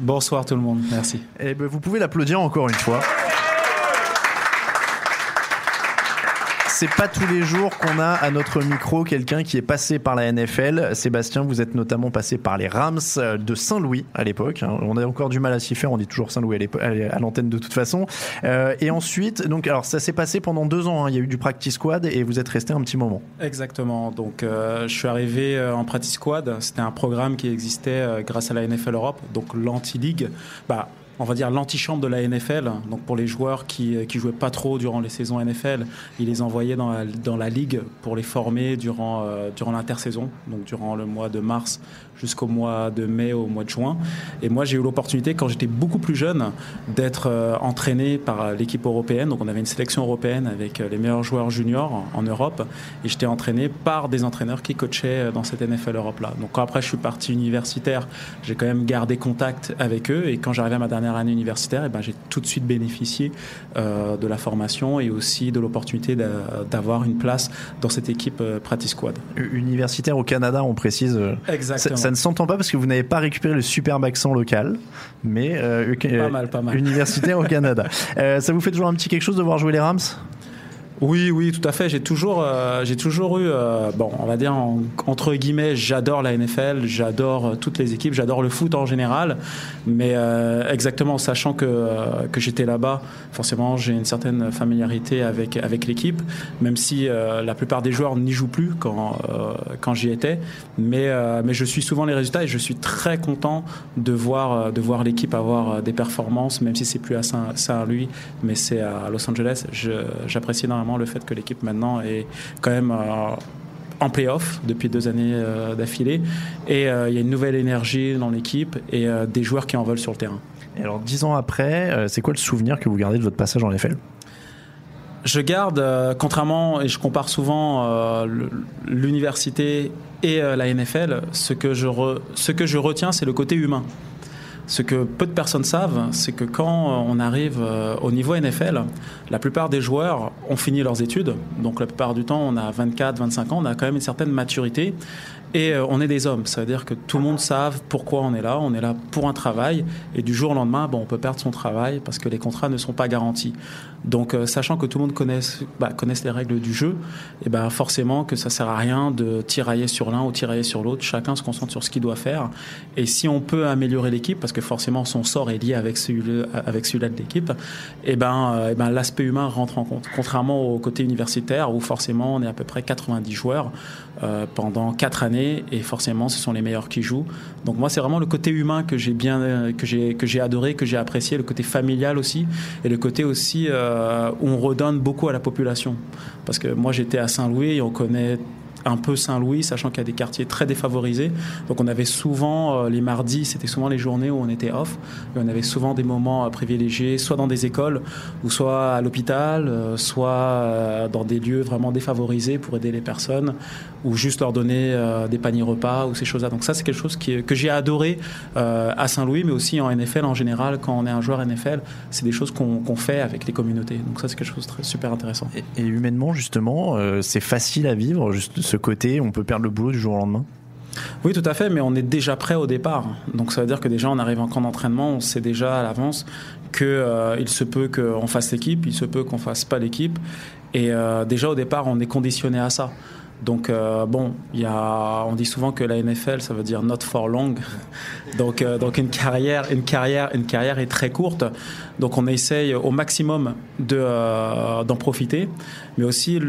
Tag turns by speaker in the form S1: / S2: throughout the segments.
S1: Bonsoir tout le monde, merci.
S2: Eh ben, vous pouvez l'applaudir encore une fois. C'est pas tous les jours qu'on a à notre micro quelqu'un qui est passé par la NFL. Sébastien, vous êtes notamment passé par les Rams de Saint-Louis à l'époque. hein. On a encore du mal à s'y faire, on dit toujours Saint-Louis à l'antenne de toute façon. Euh, et ensuite, donc, alors ça s'est passé pendant deux ans. hein. Il y a eu du practice squad et vous êtes resté un petit moment.
S1: Exactement. Donc, euh, je suis arrivé euh, en Practice Squad. C'était un programme qui existait grâce à la NFL Europe, donc l'anti-ligue. Bah, on va dire l'antichambre de la NFL. Donc, pour les joueurs qui, euh, qui jouaient pas trop durant les saisons NFL, ils les envoyaient dans la, dans la ligue pour les former durant, euh, durant l'intersaison, donc durant le mois de mars jusqu'au mois de mai, au mois de juin. Et moi, j'ai eu l'opportunité, quand j'étais beaucoup plus jeune, d'être euh, entraîné par euh, l'équipe européenne. Donc, on avait une sélection européenne avec euh, les meilleurs joueurs juniors en, Europe. Et j'étais entraîné par des entraîneurs qui coachaient dans cette NFL Europe-là. Donc, quand après, je suis parti universitaire, j'ai quand même gardé contact avec eux. Et quand j'arrivais à ma dernière année universitaire, eh ben, j'ai tout de suite bénéficié de la formation et aussi de l'opportunité d'a- d'avoir une place dans cette équipe Practice Squad.
S2: Universitaire au Canada, on précise.
S1: Exactement.
S2: Ça ne s'entend pas parce que vous n'avez pas récupéré le superbe accent local, mais euh,
S1: Pas mal, pas mal.
S2: universitaire au Canada. Euh, ça vous fait toujours un petit quelque chose de voir jouer les Rams?
S1: Oui, oui, tout à fait. J'ai toujours, euh, j'ai toujours eu, euh, bon, on va dire en- entre guillemets, j'adore la NFL, j'adore euh, toutes les équipes, j'adore le foot en général, mais euh, exactement, sachant que euh, que j'étais là-bas, forcément, j'ai une certaine familiarité avec avec l'équipe, même si euh, la plupart des joueurs n'y jouent plus quand quand j'y étais, mais mais je suis souvent les résultats et je suis très content de voir de voir l'équipe avoir des performances, même si c'est plus à Saint- Saint-Louis, mais c'est à Los Angeles. J'apprécie énormément le fait que l'équipe maintenant est quand même euh, en playoff depuis deux années euh, d'affilée et euh, il y a une nouvelle énergie dans l'équipe et euh, des joueurs qui en veulent sur le terrain.
S2: Et alors, dix ans après, c'est quoi le souvenir que vous gardez de votre passage en NFL
S1: Je garde, contrairement, et je compare souvent l'université et la NFL, ce que je, re- ce que je retiens, c'est le côté humain. Ce que peu de personnes savent, c'est que quand euh, on arrive euh, au niveau NFL, la plupart des joueurs ont fini leurs études. Donc la plupart du temps, on a 24, 25 ans, on a quand même une certaine maturité. Et euh, on est des hommes, ça veut dire que tout le monde savent pourquoi on est là. On est là pour un travail, et du jour au lendemain, bon, on peut perdre son travail parce que les contrats ne sont pas garantis. Donc, euh, sachant que tout le monde connaisse, bah, connaisse les règles du jeu, et ben forcément que ça sert à rien de tirailler sur l'un ou tirailler sur l'autre. Chacun se concentre sur ce qu'il doit faire. Et si on peut améliorer l'équipe, parce que forcément son sort est lié avec celui avec celui-là de l'équipe, et ben, euh, eh ben l'aspect humain rentre en compte. Contrairement au côté universitaire où forcément on est à peu près 90 joueurs euh, pendant 4 années et forcément ce sont les meilleurs qui jouent. Donc moi c'est vraiment le côté humain que j'ai bien que j'ai que j'ai adoré, que j'ai apprécié, le côté familial aussi et le côté aussi euh, où on redonne beaucoup à la population. Parce que moi j'étais à Saint-Louis et on connaît un peu Saint-Louis, sachant qu'il y a des quartiers très défavorisés. Donc on avait souvent, euh, les mardis, c'était souvent les journées où on était off, et on avait souvent des moments euh, privilégiés, soit dans des écoles, ou soit à l'hôpital, euh, soit dans des lieux vraiment défavorisés pour aider les personnes, ou juste leur donner des paniers repas, ou ces choses-là. Donc ça, c'est quelque chose que j'ai adoré à Saint-Louis, mais aussi en NFL en général, quand on est un joueur NFL, c'est des choses qu'on fait avec les communautés. Donc ça, c'est quelque chose de super intéressant.
S2: Et, humainement, justement, c'est facile à vivre, juste ce côté, on peut perdre le boulot du jour au lendemain?
S1: Oui, tout à fait, mais on est déjà prêt au départ. Donc ça veut dire que déjà, on arrive en camp d'entraînement, on sait déjà à l'avance que euh, se peut qu'on fasse l'équipe, il se peut qu'on fasse pas l'équipe. Et euh, déjà au départ, on est conditionné à ça. Donc euh, bon, y a, on dit souvent que la NFL, ça veut dire not for long. donc euh, donc une carrière, une carrière, une carrière est très courte. Donc on essaye au maximum de euh, d'en profiter. Mais aussi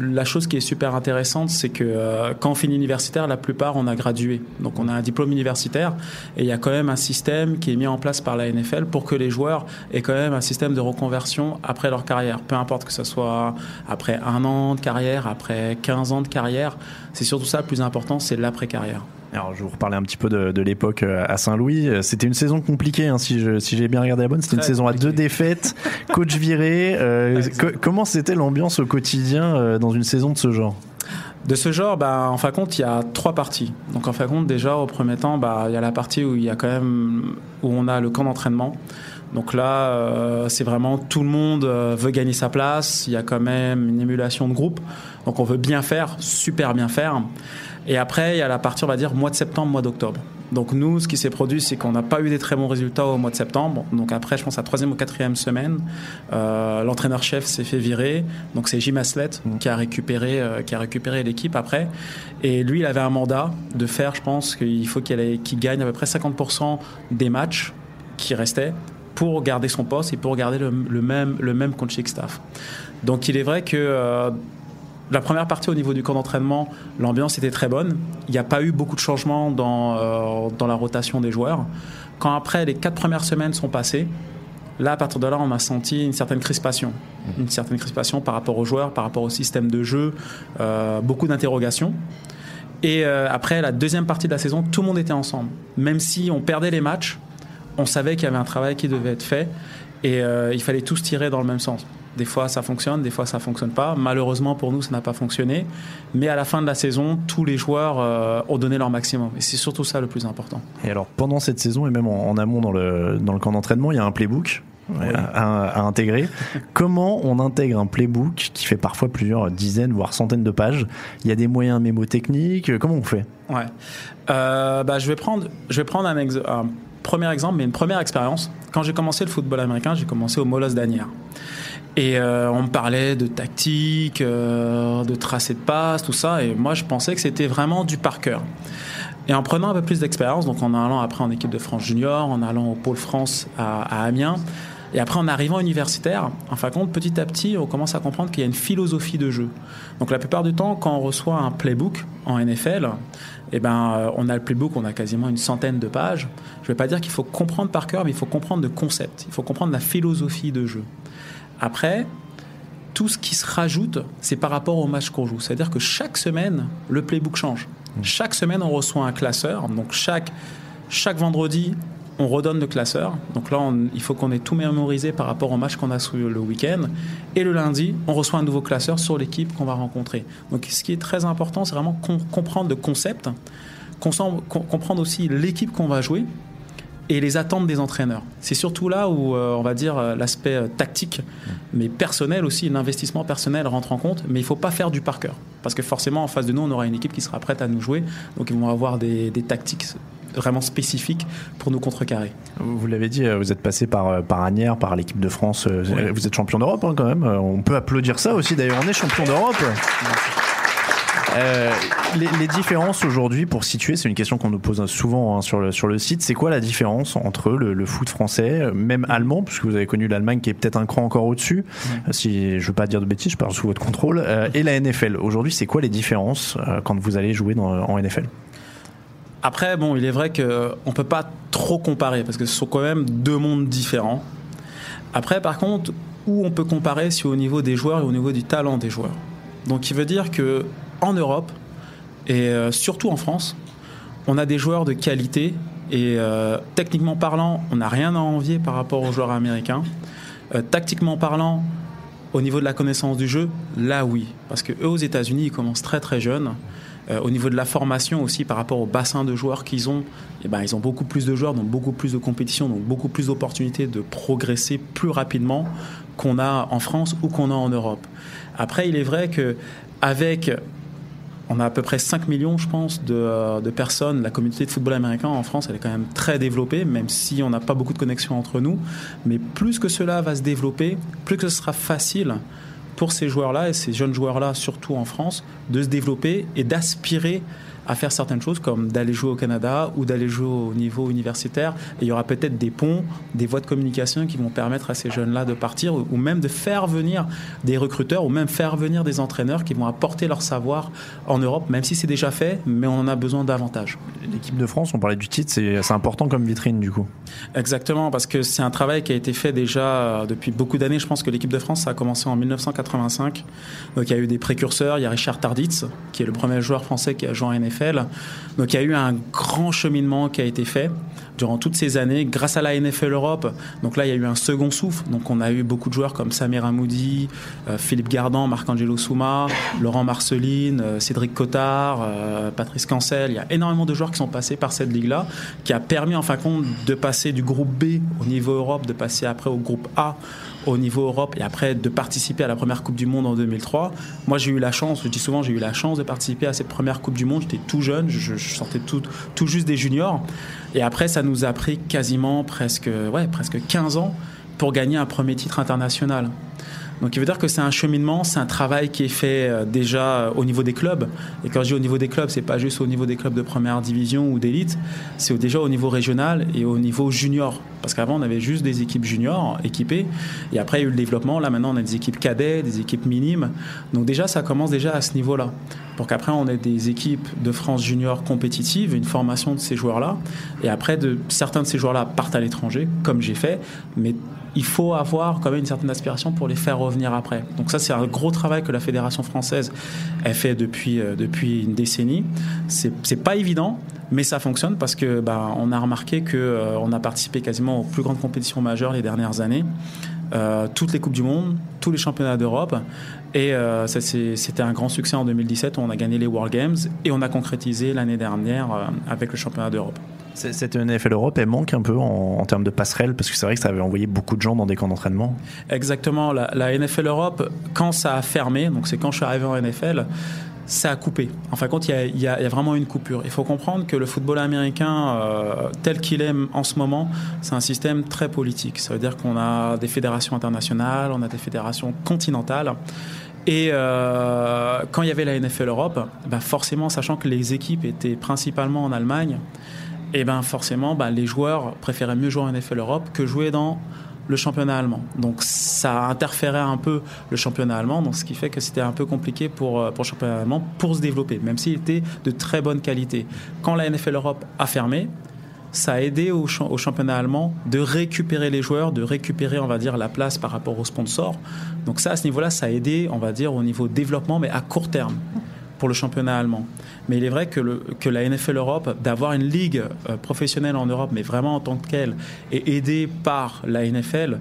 S1: la chose qui est super intéressante, c'est que quand on finit universitaire, la plupart on a gradué. Donc on a un diplôme universitaire et il y a quand même un système qui est mis en place par la NFL pour que les joueurs aient quand même un système de reconversion après leur carrière. Peu importe que ce soit après un an de carrière, après 15 ans de carrière. C'est surtout ça le plus important, c'est l'après-carrière.
S2: Alors, je vous reparler un petit peu de, l'époque euh, à Saint-Louis. C'était une saison compliquée, hein, si, si j'ai bien regardé la bonne. C'était une saison à deux défaites, coach viré. Euh, comment c'était l'ambiance au quotidien euh, dans une saison de ce genre?
S1: De ce genre, bah, en fin de compte, il y a trois parties. Donc, en fin de compte, déjà, au premier temps, bah, il y a la partie où il y a quand même, où on a le camp d'entraînement. Donc là, euh, c'est vraiment tout le monde euh, veut gagner sa place. Il y a quand même une émulation de groupe. Donc on veut bien faire, super bien faire. Et après, il y a la partie, on va dire, mois de septembre, mois d'octobre. Donc nous, ce qui s'est produit, c'est qu'on n'a pas eu des très bons résultats au mois de septembre. Donc après, je pense à la troisième ou quatrième semaine, euh, l'entraîneur-chef s'est fait virer. Donc c'est Jim Aslett mmh. qui a récupéré, qui a récupéré l'équipe après. Et lui, il avait un mandat de faire, je pense qu'il faut qu'il gagne à peu près 50% des matchs qui restaient pour garder son poste et pour garder le, même, le même coaching staff. Donc il est vrai que euh, la première partie au niveau du camp d'entraînement, l'ambiance était très bonne. Il n'y a pas eu beaucoup de changements dans, euh, dans la rotation des joueurs. Quand après les quatre premières semaines sont passées, là à partir de là on a senti une certaine crispation. Une certaine crispation par rapport aux joueurs, par rapport au système de jeu, euh, beaucoup d'interrogations. Et après la deuxième partie de la saison, tout le monde était ensemble. Même si on perdait les matchs, on savait qu'il y avait un travail qui devait être fait et euh, il fallait tous tirer dans le même sens. Des fois ça fonctionne, des fois ça fonctionne pas. Malheureusement pour nous ça n'a pas fonctionné, mais à la fin de la saison tous les joueurs euh, ont donné leur maximum et c'est surtout ça le plus important.
S2: Et alors pendant cette saison et même en, amont dans le, dans le camp d'entraînement il y a un playbook à, intégrer. Comment on intègre un playbook qui fait parfois plusieurs dizaines, voire centaines de pages? Il y a des moyens mémotechniques. Comment on fait?
S1: Ouais. Euh, bah, je vais prendre, je vais prendre un, un premier exemple, mais une première expérience. Quand j'ai commencé le football américain, j'ai commencé au Molos d'Anières. Et euh, on me parlait de tactique, euh, de tracé de passe, tout ça. Et moi, je pensais que c'était vraiment du par cœur. Et en prenant un peu plus d'expérience, donc en allant après en équipe de France junior, en allant au pôle France à, à Amiens, et après, en arrivant universitaire, en fin de compte, petit à petit, on commence à comprendre qu'il y a une philosophie de jeu. Donc la plupart du temps, quand on reçoit un playbook en NFL, eh ben, euh, on a le playbook, on a quasiment une centaine de pages. Je ne vais pas dire qu'il faut comprendre par cœur, mais il faut comprendre le concept, il faut comprendre la philosophie de jeu. Après, tout ce qui se rajoute, c'est par rapport au match qu'on joue. C'est-à-dire que chaque semaine, le playbook change. Mmh. Chaque semaine, on reçoit un classeur. Donc chaque, chaque vendredi, on redonne le classeur. Donc là, il faut qu'on ait tout mémorisé par rapport au match qu'on a sous le week-end. Et le lundi, on reçoit un nouveau classeur sur l'équipe qu'on va rencontrer. Donc ce qui est très important, c'est vraiment comprendre le concept, comprendre aussi l'équipe qu'on va jouer et les attentes des entraîneurs. C'est surtout là où, euh, on va dire, euh, l'aspect euh, tactique, mais personnel aussi, l'investissement personnel rentre en compte, mais il ne faut pas faire du par cœur. Parce que forcément, en face de nous, on aura une équipe qui sera prête à nous jouer, donc ils vont avoir des, des tactiques vraiment spécifique pour nous contrecarrer.
S2: Vous l'avez dit, vous êtes passé par, par Agnières, par l'équipe de France. Vous êtes champion d'Europe hein, quand même. On peut applaudir ça aussi. D'ailleurs, on est champion d'Europe. Les, différences aujourd'hui, pour situer, c'est une question qu'on nous pose souvent hein, sur, le, sur le site. C'est quoi la différence entre le, foot français, même allemand, puisque vous avez connu l'Allemagne qui est peut-être un cran encore au-dessus, si je veux pas dire de bêtises, je parle sous votre contrôle, et la NFL. Aujourd'hui, c'est quoi les différences quand vous allez jouer dans, en NFL
S1: après, bon, il est vrai qu'on ne peut pas trop comparer parce que ce sont quand même deux mondes différents. Après, par contre, où on peut comparer, c'est au niveau des joueurs et au niveau du talent des joueurs? Donc, il veut dire que en Europe et euh, surtout en France, on a des joueurs de qualité et euh, techniquement parlant, on n'a rien à envier par rapport aux joueurs américains. Euh, tactiquement parlant, au niveau de la connaissance du jeu, là oui, parce que eux aux États-Unis, ils commencent très très jeunes. Au niveau de la formation aussi, par rapport au bassin de joueurs qu'ils ont, eh ben, ils ont beaucoup plus de joueurs, donc beaucoup plus de compétitions, donc beaucoup plus d'opportunités de progresser plus rapidement qu'on a en France ou qu'on a en Europe. Après, il est vrai que avec on a à peu près 5 millions, je pense, de, euh, de, personnes. La communauté de football américain en France, elle est quand même très développée, même si on n'a pas beaucoup de connexions entre nous. Mais plus que cela va se développer, plus que ce sera facile pour ces joueurs-là et ces jeunes joueurs-là, surtout en France, de se développer et d'aspirer à faire certaines choses comme d'aller jouer au Canada ou d'aller jouer au niveau universitaire. Et il y aura peut-être des ponts, des voies de communication qui vont permettre à ces jeunes-là de partir ou même de faire venir des recruteurs ou même faire venir des entraîneurs qui vont apporter leur savoir en Europe, même si c'est déjà fait, mais on en a besoin davantage.
S2: L'équipe de France, on parlait du titre, c'est important comme vitrine du coup.
S1: Exactement, parce que c'est un travail qui a été fait déjà euh, depuis beaucoup d'années. Je pense que l'équipe de France, ça a commencé en 1985. Donc il y a eu des précurseurs, il y a Richard Tarditz, qui est le premier joueur français qui a joué en NFL donc il y a eu un grand cheminement qui a été fait durant toutes ces années grâce à la NFL Europe. Donc là, il y a eu un second souffle. Donc on a eu beaucoup de joueurs comme Samir Amoudi, euh, Philippe Gardan, Marc-Angelo Souma, Laurent Marceline, euh, Cédric Cottard, euh, Patrice Cancel. Il y a énormément de joueurs qui sont passés par cette ligue-là, qui a permis en fin de compte de passer du groupe B au niveau Europe, de passer après au groupe A au niveau Europe et après de participer à la première Coupe du Monde en 2003. Moi, j'ai eu la chance, je dis souvent, j'ai eu la chance de participer à cette première Coupe du Monde. J'étais tout jeune, je, sortais tout, tout juste des juniors. Et après, ça nous a pris quasiment presque, ouais, presque 15 ans pour gagner un premier titre international. Donc il veut dire que c'est un cheminement, c'est un travail qui est fait euh, déjà euh, au niveau des clubs. Et quand je dis au niveau des clubs, c'est pas juste au niveau des clubs de première division ou d'élite, c'est déjà au niveau régional et au niveau junior. Parce qu'avant on avait juste des équipes juniors équipées, et après il y a eu le développement. Là maintenant on a des équipes cadets, des équipes minimes. Donc déjà ça commence déjà à ce niveau-là. Pour qu'après on ait des équipes de France junior compétitives, une formation de ces joueurs-là, et après certains de ces joueurs-là partent à l'étranger, comme j'ai fait, mais il faut avoir quand même une certaine aspiration pour les faire revenir après. Donc ça, c'est un gros travail que la fédération française a fait depuis euh, depuis une décennie. C'est pas évident, mais ça fonctionne parce que bah, on a remarqué que euh, on a participé quasiment aux plus grandes compétitions majeures les dernières années. Euh, toutes les Coupes du Monde, tous les championnats d'Europe. Et euh, c'était un grand succès en 2017 où on a gagné les World Games et on a concrétisé l'année dernière euh, avec le championnat d'Europe.
S2: Cette NFL Europe, elle manque un peu en, termes de passerelle parce que c'est vrai que ça avait envoyé beaucoup de gens dans des camps d'entraînement.
S1: Exactement. La, NFL Europe, quand ça a fermé, donc c'est quand je suis arrivé en NFL, ça a coupé. En fin de compte, il y a, vraiment une coupure. Il faut comprendre que le football américain, euh, tel qu'il est en ce moment, c'est un système très politique. Ça veut dire qu'on a des fédérations internationales, on a des fédérations continentales. Et euh, quand il y avait la NFL Europe, bah forcément, sachant que les équipes étaient principalement en Allemagne, et ben forcément, bah, les joueurs préféraient mieux jouer en NFL Europe que jouer dans le championnat allemand. Donc ça interférait un peu le championnat allemand, donc ce qui fait que c'était un peu compliqué pour, euh, pour le championnat allemand pour se développer, même s'il était de très bonne qualité. Quand la NFL Europe a fermé, ça a aidé au, au championnat allemand de récupérer les joueurs, de récupérer, on va dire, la place par rapport aux sponsors. Donc ça, à ce niveau-là, ça a aidé, on va dire, au niveau développement, mais à court terme pour le championnat allemand. Mais il est vrai que, le, que la NFL Europe, d'avoir une ligue euh, professionnelle en Europe, mais vraiment en tant que et aidée par la NFL,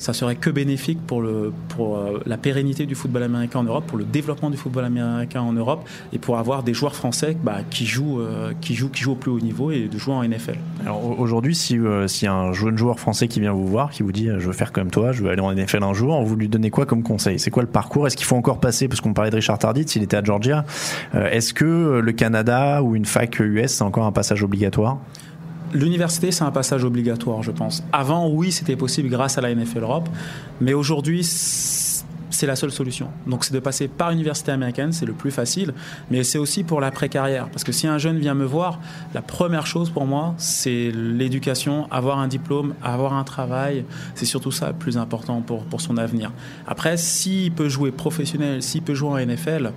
S1: ça serait que bénéfique pour, le, pour euh, la pérennité du football américain en Europe, pour le développement du football américain en Europe, et pour avoir des joueurs français bah, qui, jouent, euh, qui, jouent, qui jouent au plus haut niveau et de jouer en NFL.
S2: Alors au- aujourd'hui, si euh, s'il a un jeune joueur français qui vient vous voir, qui vous dit euh, je veux faire comme toi, je veux aller en NFL un jour, vous lui donnez quoi comme conseil? C'est quoi le parcours? Est-ce qu'il faut encore passer Parce qu'on parlait de Richard Tarditz, il était à Georgia. Euh, Est-ce que euh, le Canada ou une fac US, c'est encore un passage obligatoire?
S1: L'université, c'est un passage obligatoire, je pense. Avant, oui, c'était possible grâce à la NFL Europe, mais aujourd'hui, c'est la seule solution. Donc, c'est de passer par l'université américaine, c'est le plus facile, mais c'est aussi pour la pré-carrière. Parce que si un jeune vient me voir, la première chose pour moi, c'est l'éducation, avoir un diplôme, avoir un travail. C'est surtout ça le plus important pour, pour son avenir. Après, s'il peut jouer professionnel, s'il peut jouer en NFL,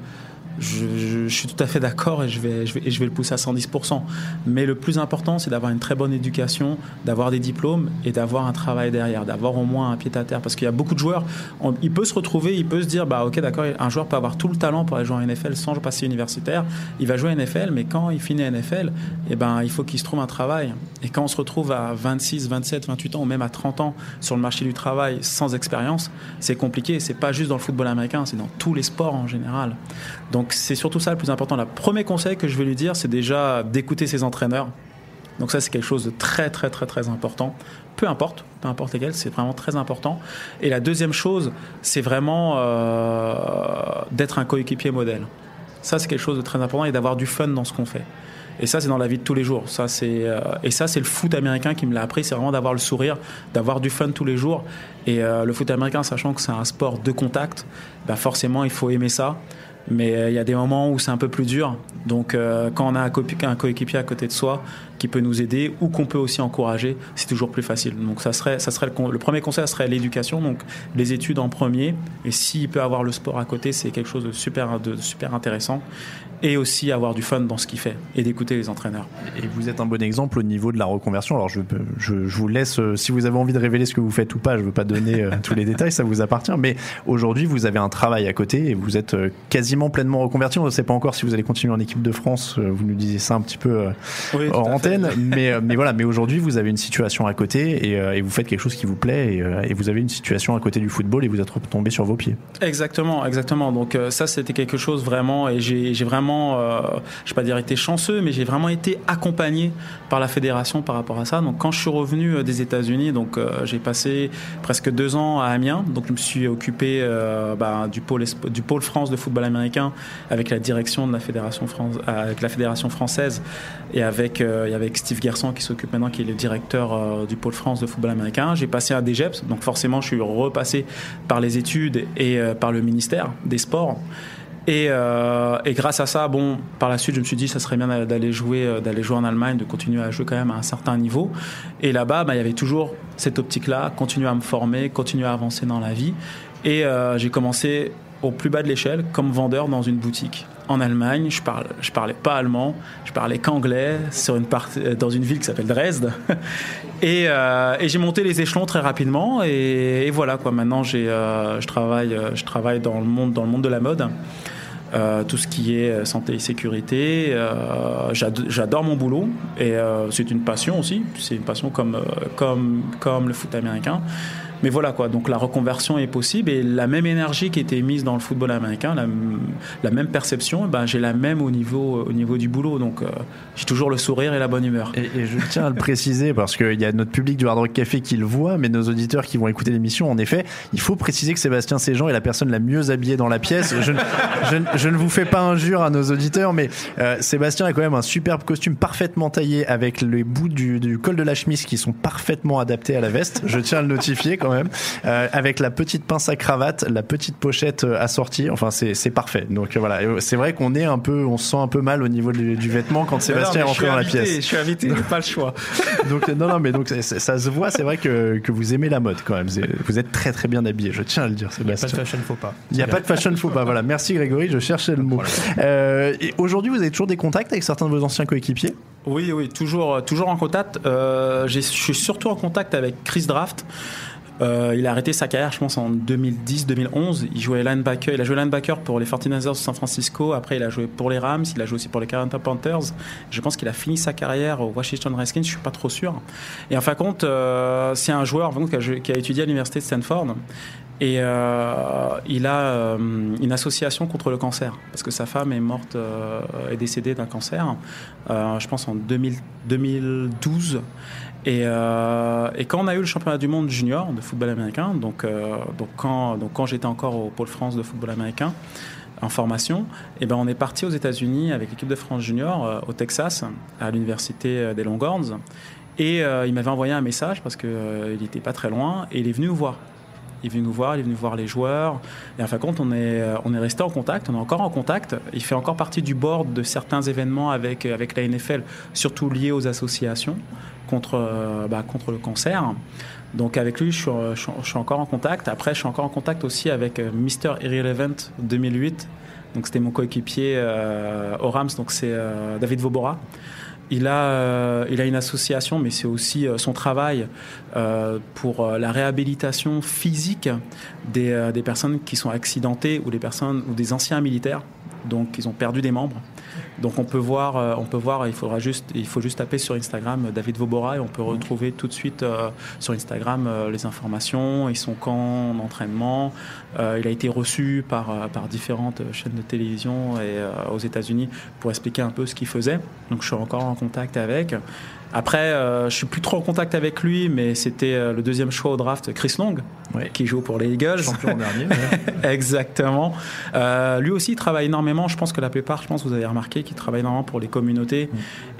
S1: je, je- je suis tout à fait d'accord et je vais, je, vais, je vais le pousser à 110%. Mais le plus important, c'est d'avoir une très bonne éducation, d'avoir des diplômes et d'avoir un travail derrière, d'avoir au moins un pied à terre. Parce qu'il y a beaucoup de joueurs, on- il peut se retrouver, il peut se dire, bah ok, d'accord, un joueur peut avoir tout le talent pour aller jouer en NFL sans passer universitaire. Il va jouer en NFL, mais quand il finit NFL, eh ben, il faut qu'il se trouve un travail. Et quand on se retrouve à 26, 27, 28 ans ou même à 30 ans sur le marché du travail sans expérience, c'est compliqué. C'est pas juste dans le football américain, c'est dans tous les sports en général. Donc c'est surtout ça le plus important. Le premier conseil que je vais lui dire, c'est déjà d'écouter ses entraîneurs. Donc ça, c'est quelque chose de très, très, très, très important. Peu importe, peu importe lesquels, c'est vraiment très important. Et la deuxième chose, c'est vraiment euh, d'être un coéquipier modèle. Ça, c'est quelque chose de très important et d'avoir du fun dans ce qu'on fait. Et ça, c'est dans la vie de tous les jours. Ça, c'est et ça, c'est le foot américain qui me l'a appris. C'est vraiment d'avoir le sourire, d'avoir du fun tous les jours. Et le foot américain, sachant que c'est un sport de contact, bah forcément, il faut aimer ça mais euh, il y a des moments où c'est un peu plus dur. Donc euh, quand on a un, coéquipier à côté de soi qui peut nous aider ou qu'on peut aussi encourager, c'est toujours plus facile. Donc ça serait, ça serait le, premier conseil, ça serait l'éducation, donc les études en premier. Et s'il peut avoir le sport à côté, c'est quelque chose de super, de super intéressant et aussi avoir du fun dans ce qu'il fait et d'écouter les entraîneurs.
S2: Et vous êtes un bon exemple au niveau de la reconversion. Alors je, je, je vous laisse, euh, si vous avez envie de révéler ce que vous faites ou pas, je ne veux pas donner euh, tous les détails, ça vous appartient. Mais aujourd'hui, vous avez un travail à côté et vous êtes euh, quasiment pleinement reconverti. On ne sait pas encore si vous allez continuer en équipe de France. Vous nous disiez ça un petit peu hors antenne. Mais, mais voilà, mais aujourd'hui, vous avez une situation à côté et, et, vous faites quelque chose qui vous plaît et, et, vous avez une situation à côté du football et vous êtes retombé sur vos pieds.
S1: Exactement, exactement. Donc ça, c'était quelque chose vraiment et j'ai vraiment euh, je vais pas dire été chanceux, mais j'ai vraiment été accompagné par la fédération par rapport à ça. Donc quand je suis revenu euh, des États-Unis, donc euh, j'ai passé presque deux ans à Amiens, donc je me suis occupé bah, du pôle France de football américain avec la direction de la fédération française et avec Steve Gerson qui s'occupe maintenant, qui est le directeur du pôle France de football américain. J'ai passé à DGEPS, donc forcément je suis repassé par les études et par le ministère des Sports. Euh, et, grâce à ça, bon, par la suite, je me suis dit, ça serait bien d'aller jouer, euh, d'aller jouer en Allemagne, de continuer à jouer quand même à un certain niveau. Et là-bas, bah, il y avait toujours cette optique-là, continuer à me former, continuer à avancer dans la vie. Et euh, j'ai commencé au plus bas de l'échelle comme vendeur dans une boutique en Allemagne. Je parle, je parlais pas allemand, je parlais qu'anglais sur une partie, dans une ville qui s'appelle Dresde. Et, et j'ai monté les échelons très rapidement. Et, et voilà quoi. Maintenant, j'ai, je travaille, je travaille dans le monde, dans le monde de la mode. Euh, tout ce qui est euh, santé et sécurité. Euh, j'adore mon boulot et c'est une passion aussi. C'est une passion comme, comme, comme le foot américain. Mais voilà quoi, donc la reconversion est possible et la même énergie qui était mise dans le football américain, la, même perception, eh ben, j'ai la même au niveau, au niveau du boulot. Donc euh, j'ai toujours le sourire et la bonne humeur.
S2: Et, je tiens à le préciser parce qu'il y a notre public du Hard Rock Café qui le voit, mais nos auditeurs qui vont écouter l'émission, en effet, il faut préciser que Sébastien Séjean est la personne la mieux habillée dans la pièce. Je, je, ne vous fais pas injure à nos auditeurs, mais euh, Sébastien a quand même un superbe costume parfaitement taillé avec les bouts du, du col de la chemise qui sont parfaitement adaptés à la veste. Je tiens à le notifier quand même. Euh, avec la petite pince à cravate, la petite pochette euh, assortie. Enfin, c'est parfait. Donc euh, voilà, c'est vrai qu'on est un peu, on se sent un peu mal au niveau du, vêtement quand Sébastien est rentré dans la pièce.
S1: Je suis invité, pas le choix.
S2: donc non, non, mais donc ça se voit. C'est vrai que, que vous aimez la mode quand même. Vous êtes très très bien habillé. Je tiens à le dire, Sébastien.
S3: Il n'y a pas de fashion faux pas.
S2: Il n'y a pas de fashion faux pas. Voilà. Merci Grégory. Je cherchais le mot. Aujourd'hui, vous avez toujours des contacts avec certains de vos anciens coéquipiers?
S1: Oui, oui, toujours, toujours en contact. je suis surtout en contact avec Chris Draft. Euh, il a arrêté sa carrière, je pense, en 2010-2011. Il jouait linebacker. Il a joué linebacker pour les 49ers de San Francisco. Après, il a joué pour les Rams. Il a joué aussi pour les Carolina Panthers. Je pense qu'il a fini sa carrière au Washington Redskins. Je suis pas trop sûr. Et en fin de compte, euh, c'est un joueur en qui, a, qui, a, étudié à l'université de Stanford. Et euh, il a une association contre le cancer parce que sa femme est morte, est décédée d'un cancer. je pense en 2012. Euh, et, quand on a eu le championnat du monde junior de football américain, donc, euh, donc quand, donc quand j'étais encore au pôle France de football américain en formation, et eh ben on est parti aux États-Unis avec l'équipe de France junior euh, au Texas, à l'université des Longhorns. Et il m'avait envoyé un message parce qu'il n'était pas très loin et il est venu nous voir. Il est venu nous voir, il est venu voir les joueurs. Et en fin de compte, on est, on est resté en contact, on est encore en contact. Il fait encore partie du board de certains événements avec, avec la NFL, surtout liés aux associations contre, euh, bah, contre le cancer. Donc avec lui, je suis, je suis, encore en contact. Après, je suis encore en contact aussi avec euh, Mr. Irrelevant 2008. Donc c'était mon coéquipier euh, au Rams, donc c'est David Vobora. Il a, il a une association, mais c'est aussi son travail pour la réhabilitation physique des, des, personnes qui sont accidentées ou des personnes ou des anciens militaires, donc ils ont perdu des membres. Donc on peut voir, euh, on peut voir, il faudra juste, il faut juste taper sur Instagram euh, David Vobora et on peut retrouver tout de suite euh, sur Instagram les informations et son camp d'entraînement. il a été reçu par, par différentes chaînes de télévision et aux États-Unis pour expliquer un peu ce qu'il faisait. Donc je suis encore en contact avec. Après, euh, je suis plus trop en contact avec lui, mais c'était euh, le deuxième choix au draft, Chris Long, qui joue pour les Eagles.
S2: Champion dernier.
S1: Exactement. Euh, lui aussi, il travaille énormément. Je pense que la plupart, je pense que vous avez remarqué qu'il travaille normalement pour les communautés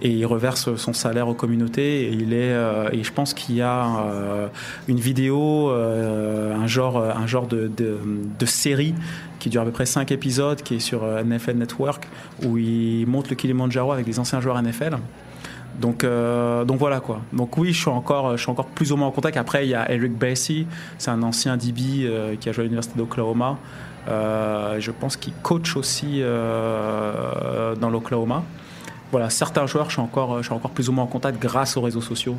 S1: et il reverse son salaire aux communautés. Et il est, euh, et je pense qu'il y a euh, une vidéo, euh, un genre, un genre de, de, de série qui dure à peu près 5 épisodes, qui est sur NFL Network, où il monte le Kilimanjaro avec les anciens joueurs NFL. Donc, euh, donc voilà quoi. Donc oui, je suis encore, je suis encore plus ou moins en contact. Après, il y a Eric Bassey, c'est un ancien DB euh, qui a joué à l'université d'Oklahoma. Euh, je pense qu'il coach aussi euh, dans l'Oklahoma. Voilà, certains joueurs, je suis, encore, je suis encore plus ou moins en contact grâce aux réseaux sociaux,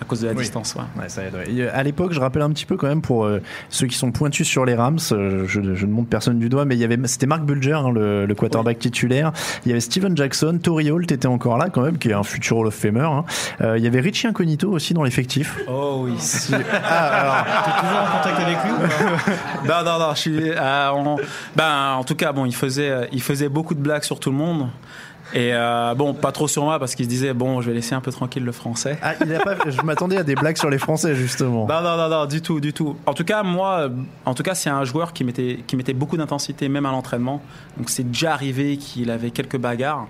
S1: à cause de la
S2: Oui.
S1: distance. ouais.
S2: Ouais, ça aide, ouais. Et, euh, à l'époque, je rappelle un petit peu quand même pour euh, ceux qui sont pointus sur les Rams, euh, je, je ne monte personne du doigt, mais il y avait, c'était Mark Bulger, hein, le, le quarterback titulaire. Il y avait Steven Jackson, Tori Holt était encore là quand même, qui est un futur Hall of Famer. hein. Euh, il y avait Richie Incognito aussi dans l'effectif.
S1: Oh oui.
S2: Ah,
S3: T'es toujours en contact avec lui ou pas?
S1: Non, non, non, je suis. en, ben, en tout cas, bon, il faisait, il faisait beaucoup de blagues sur tout le monde. Et euh, bon, pas trop sur moi parce qu'il se disait bon, je vais laisser un peu tranquille le français.
S2: Ah, il a pas, je m'attendais à des blagues sur les Français justement.
S1: Non, non, non, non, du tout, du tout. En tout cas, moi, en tout cas, c'est un joueur qui mettait, qui mettait beaucoup d'intensité, même à l'entraînement. Donc, c'est déjà arrivé qu'il avait quelques bagarres.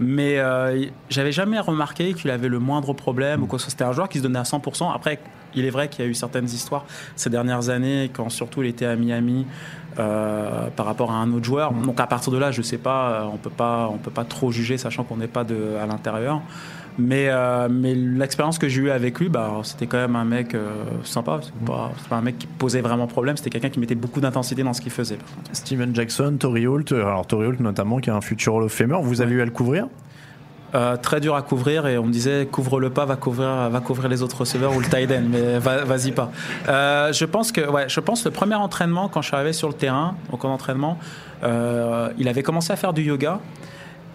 S1: Mais euh, j'avais jamais remarqué qu'il avait le moindre problème ou quoi. C'était un joueur qui se donnait à 100%. Après, il est vrai qu'il y a eu certaines histoires ces dernières années, quand surtout il était à Miami euh, par rapport à un autre joueur. Donc à partir de là, je sais pas, euh, on peut pas, on peut pas trop juger, sachant qu'on n'est pas de, à l'intérieur. Mais, euh, mais l'expérience que j'ai eue avec lui, bah, c'était quand même un mec euh, sympa. C'est pas, c'est pas un mec qui posait vraiment problème. C'était quelqu'un qui mettait beaucoup d'intensité dans ce qu'il faisait.
S2: Steven Jackson, Tori Holt, alors Tori Holt notamment, qui est un futur Hall of Famer. Vous avez eu à le couvrir?
S1: Euh, très dur à couvrir et on me disait couvre-le pas, va couvrir, va couvrir les autres receveurs ou le tight end, mais va- vas-y pas. Euh, je pense que, ouais, je pense le premier entraînement quand je suis arrivé sur le terrain, au camp d'entraînement, euh, il avait commencé à faire du yoga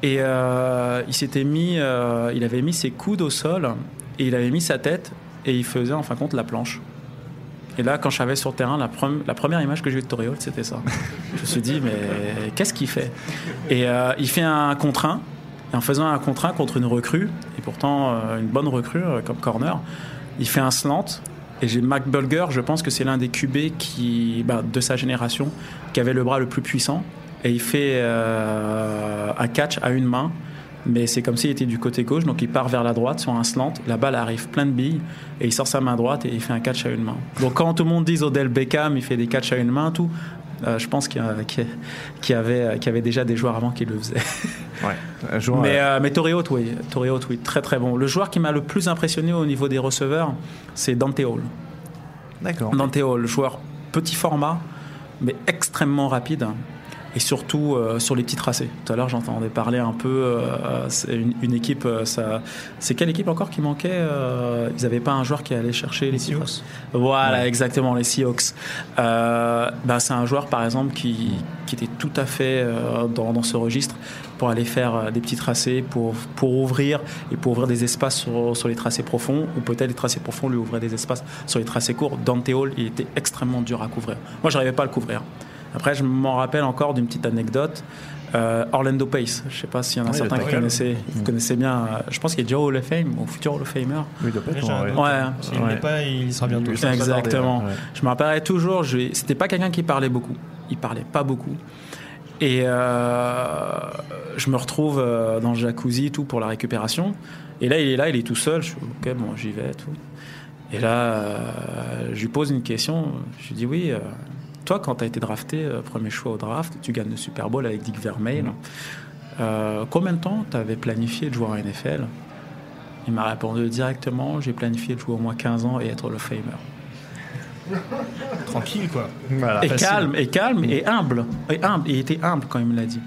S1: et euh, il s'était mis, il avait mis ses coudes au sol et il avait mis sa tête et il faisait en fin de compte la planche. Et là, quand je arrivé sur le terrain, la, première image que j'ai vue de Torreol, c'était ça. je me suis dit, mais qu'est-ce qu'il fait? Et il fait un contre un. Et en faisant un contre un contre une recrue, et pourtant euh, une bonne recrue euh, comme corner, il fait un slant. Et j'ai Mac Bulger, je pense que c'est l'un des QB qui, bah, de sa génération qui avait le bras le plus puissant. Et il fait euh, un catch à une main. Mais c'est comme s'il était du côté gauche, donc il part vers la droite sur un slant. La balle arrive plein de billes et il sort sa main droite et il fait un catch à une main. Donc quand tout le monde dit Odell Beckham, il fait des catchs à une main, tout, euh, je pense qu'il y, avait, qu'il y avait déjà des joueurs avant qui le faisaient.
S2: Ouais. Un joueur,
S1: Mais,
S2: euh,
S1: euh, mais oui. Oui, très très bon. Le joueur qui m'a le plus impressionné au niveau des receveurs, c'est Dante Hall.
S2: D'accord.
S1: Dante Hall, joueur petit format, mais extrêmement rapide. Et surtout euh, sur les petits tracés. Tout à l'heure, j'entendais parler un peu. euh, une, une équipe. euh, ça, c'est quelle équipe encore qui manquait euh, Ils n'avaient pas un joueur qui allait chercher les, petits
S3: Seahawks.
S1: Voilà, exactement, les Seahawks. Bah, c'est un joueur, par exemple, qui, qui était tout à fait dans, dans ce registre pour aller faire des petits tracés, pour, pour ouvrir et pour ouvrir des espaces sur, sur les tracés profonds, ou peut-être les tracés profonds lui ouvraient des espaces sur les tracés courts. Dante Hall, il était extrêmement dur à couvrir. Moi, je n'arrivais pas à le couvrir. Après, je m'en rappelle encore d'une petite anecdote. Euh, Orlando Pace, je ne sais pas s'il y en a
S2: Oui,
S1: certains qui connaissaient, vous connaissez bien. euh, je pense qu'il est déjà Hall of Fame, au futur Hall of Famer.
S2: Oui, il doit pas être ouais.
S1: Ouais.
S3: S'il ne
S2: Ouais.
S3: l'est pas, il sera bientôt.
S2: Oui,
S1: Exactement.
S2: tarder, ouais.
S1: Je me rappellerai toujours, je... c'était pas quelqu'un qui parlait beaucoup. Il parlait pas beaucoup. Et euh, je me retrouve euh, dans le jacuzzi tout pour la récupération. Et là, il est là, il est tout seul. Je suis ok, bon, j'y vais tout. Et là, euh, je lui pose une question. Je lui dis oui. Toi, quand tu as été drafté, euh, premier choix au draft, tu gagnes le Super Bowl avec Dick Vermeil. Euh, combien de temps tu avais planifié de jouer en NFL Il m'a répondu directement j'ai planifié de jouer au moins 15 ans et être le Famer.
S3: Tranquille, quoi.
S2: Voilà.
S1: Et
S3: Facile.
S1: calme, et calme, et humble. Et humble. Et il était humble quand il me l'a dit.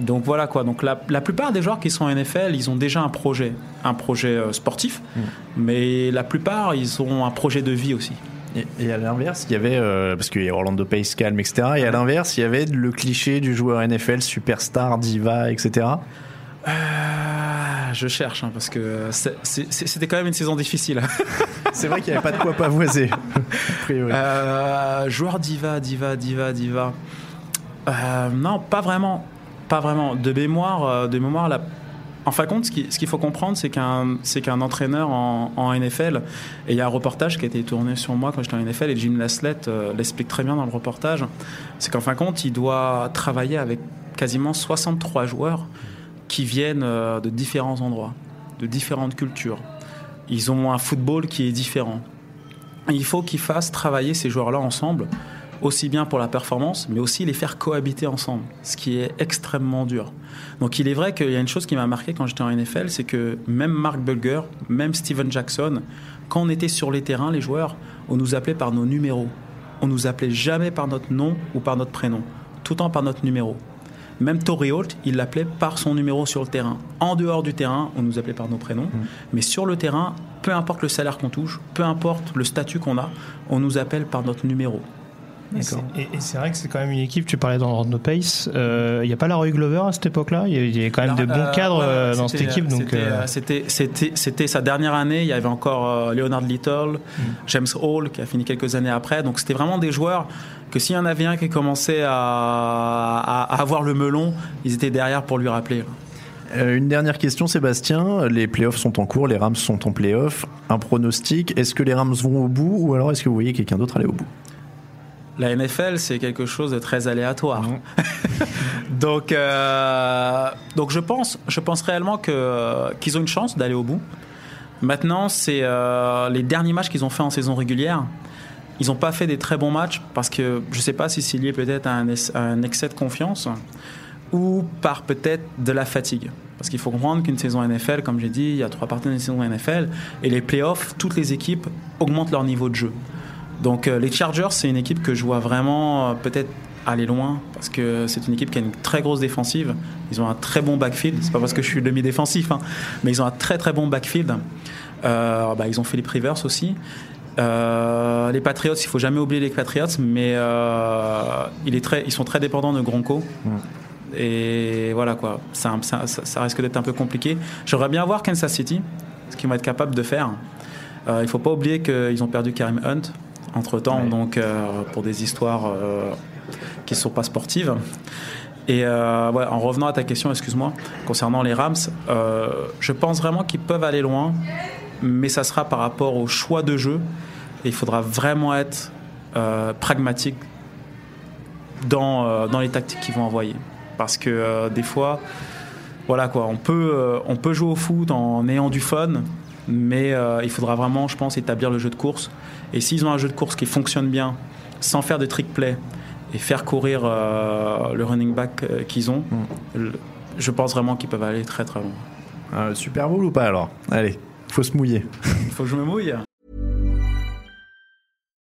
S1: Donc voilà quoi. Donc la, la plupart des joueurs qui sont en NFL, ils ont déjà un projet, un projet euh, sportif, mais la plupart, ils ont un projet de vie aussi.
S2: Et, et à l'inverse, il y avait, euh, parce qu'il y a Orlando Pace calme, etc. Et à l'inverse, il y avait le cliché du joueur NFL, superstar, diva, etc.
S1: Ah, je cherche hein, parce que c'était quand même une saison difficile.
S2: C'est vrai qu'il n'y avait pas de quoi pavoiser. a priori.
S1: Euh, joueur diva, diva, diva, diva. Euh, non, pas vraiment. Pas vraiment. De mémoire, euh, de mémoire la... En fin de compte, ce qui- ce qu'il faut comprendre, c'est qu'un entraîneur en, NFL, et il y a un reportage qui a été tourné sur moi quand j'étais en NFL, et Jim Laslett euh, l'explique très bien dans le reportage, c'est qu'en fin de compte, il doit travailler avec quasiment 63 joueurs qui viennent euh, de différents endroits, de différentes cultures. Ils ont un football qui est différent. Il faut qu'ils fassent travailler ces joueurs-là ensemble, aussi bien pour la performance, mais aussi les faire cohabiter ensemble, ce qui est extrêmement dur. Donc il est vrai qu'il y a une chose qui m'a marqué quand j'étais en NFL, c'est que même Mark Bulger, même Steven Jackson, quand on était sur les terrains, les joueurs, on nous appelait par nos numéros. On nous appelait jamais par notre nom ou par notre prénom, tout le temps par notre numéro. Même Torrey Holt, il l'appelait par son numéro sur le terrain. En dehors du terrain, on nous appelait par nos prénoms.
S2: Mmh.
S1: Mais sur le terrain, peu importe le salaire qu'on touche, peu importe le statut qu'on a, on nous appelle par notre numéro.
S3: Et c'est- vrai que c'est quand même une équipe, tu parlais dans No Pace, euh, il n'y a pas la Roy Glover à cette époque-là? Il y y a quand même
S1: Alors,
S3: de bons
S1: euh,
S3: cadres
S1: ouais,
S3: euh, dans cette équipe. Donc,
S1: c'était,
S3: euh,
S1: sa dernière année. Il y avait encore euh, Leonard Little,
S3: Mm.
S1: James Hall qui a fini quelques années après. Donc c'était vraiment des joueurs que s'il y en avait un qui commençait à, à- à avoir le melon, ils étaient derrière pour lui rappeler.
S2: Euh, une dernière question, Sébastien. Les playoffs sont en cours, les Rams sont en playoffs. Un pronostic Est-ce que les Rams vont au bout ou alors est-ce que vous voyez quelqu'un d'autre aller au bout?
S1: La NFL, c'est quelque chose de très aléatoire. Donc, euh, donc je pense, je pense réellement que qu'ils ont une chance d'aller au bout. Maintenant, c'est euh, les derniers matchs qu'ils ont fait en saison régulière. Ils n'ont pas fait des très bons matchs parce que je ne sais pas si c'est lié peut-être à à un excès de confiance ou par peut-être de la fatigue. Parce qu'il faut comprendre qu'une saison NFL, comme j'ai dit, il y a trois parties d'une saison NFL et les playoffs, toutes les équipes augmentent leur niveau de jeu. Donc euh, les Chargers, c'est une équipe que je vois vraiment euh, peut-être aller loin parce que c'est une équipe qui a une très grosse défensive. Ils ont un très bon backfield. C'est pas parce que je suis demi-défensif, hein, mais ils ont un très très bon backfield. Euh, bah, ils ont Philip Rivers aussi. Euh, les Patriots, il faut jamais oublier les Patriots, mais euh, il est très, ils sont très dépendants de Gronko. Et voilà quoi, ça, ça- ça- ça risque d'être un peu compliqué. J'aimerais bien voir Kansas City, ce qu'ils vont être capables de faire. Il faut pas oublier qu'ils ont perdu Karim Hunt entre temps, donc euh, pour des histoires euh, qui ne sont pas sportives. Et euh, ouais, en revenant à ta question, excuse-moi, concernant les Rams, euh, je pense vraiment qu'ils peuvent aller loin, mais ça sera par rapport au choix de jeu. Et il faudra vraiment être euh, pragmatique dans, dans les tactiques qu'ils vont envoyer. Parce que des fois, voilà quoi, on peut, on peut jouer au foot en ayant du fun, mais euh, il faudra vraiment, je pense, établir le jeu de course. Et s'ils ont un jeu de course qui fonctionne bien, sans faire de trick play, et faire courir euh, le running back euh, qu'ils ont, le- je pense vraiment qu'ils peuvent aller très très loin.
S2: Super Bowl ou pas alors? Allez, faut se mouiller.
S1: Il faut que je me mouille.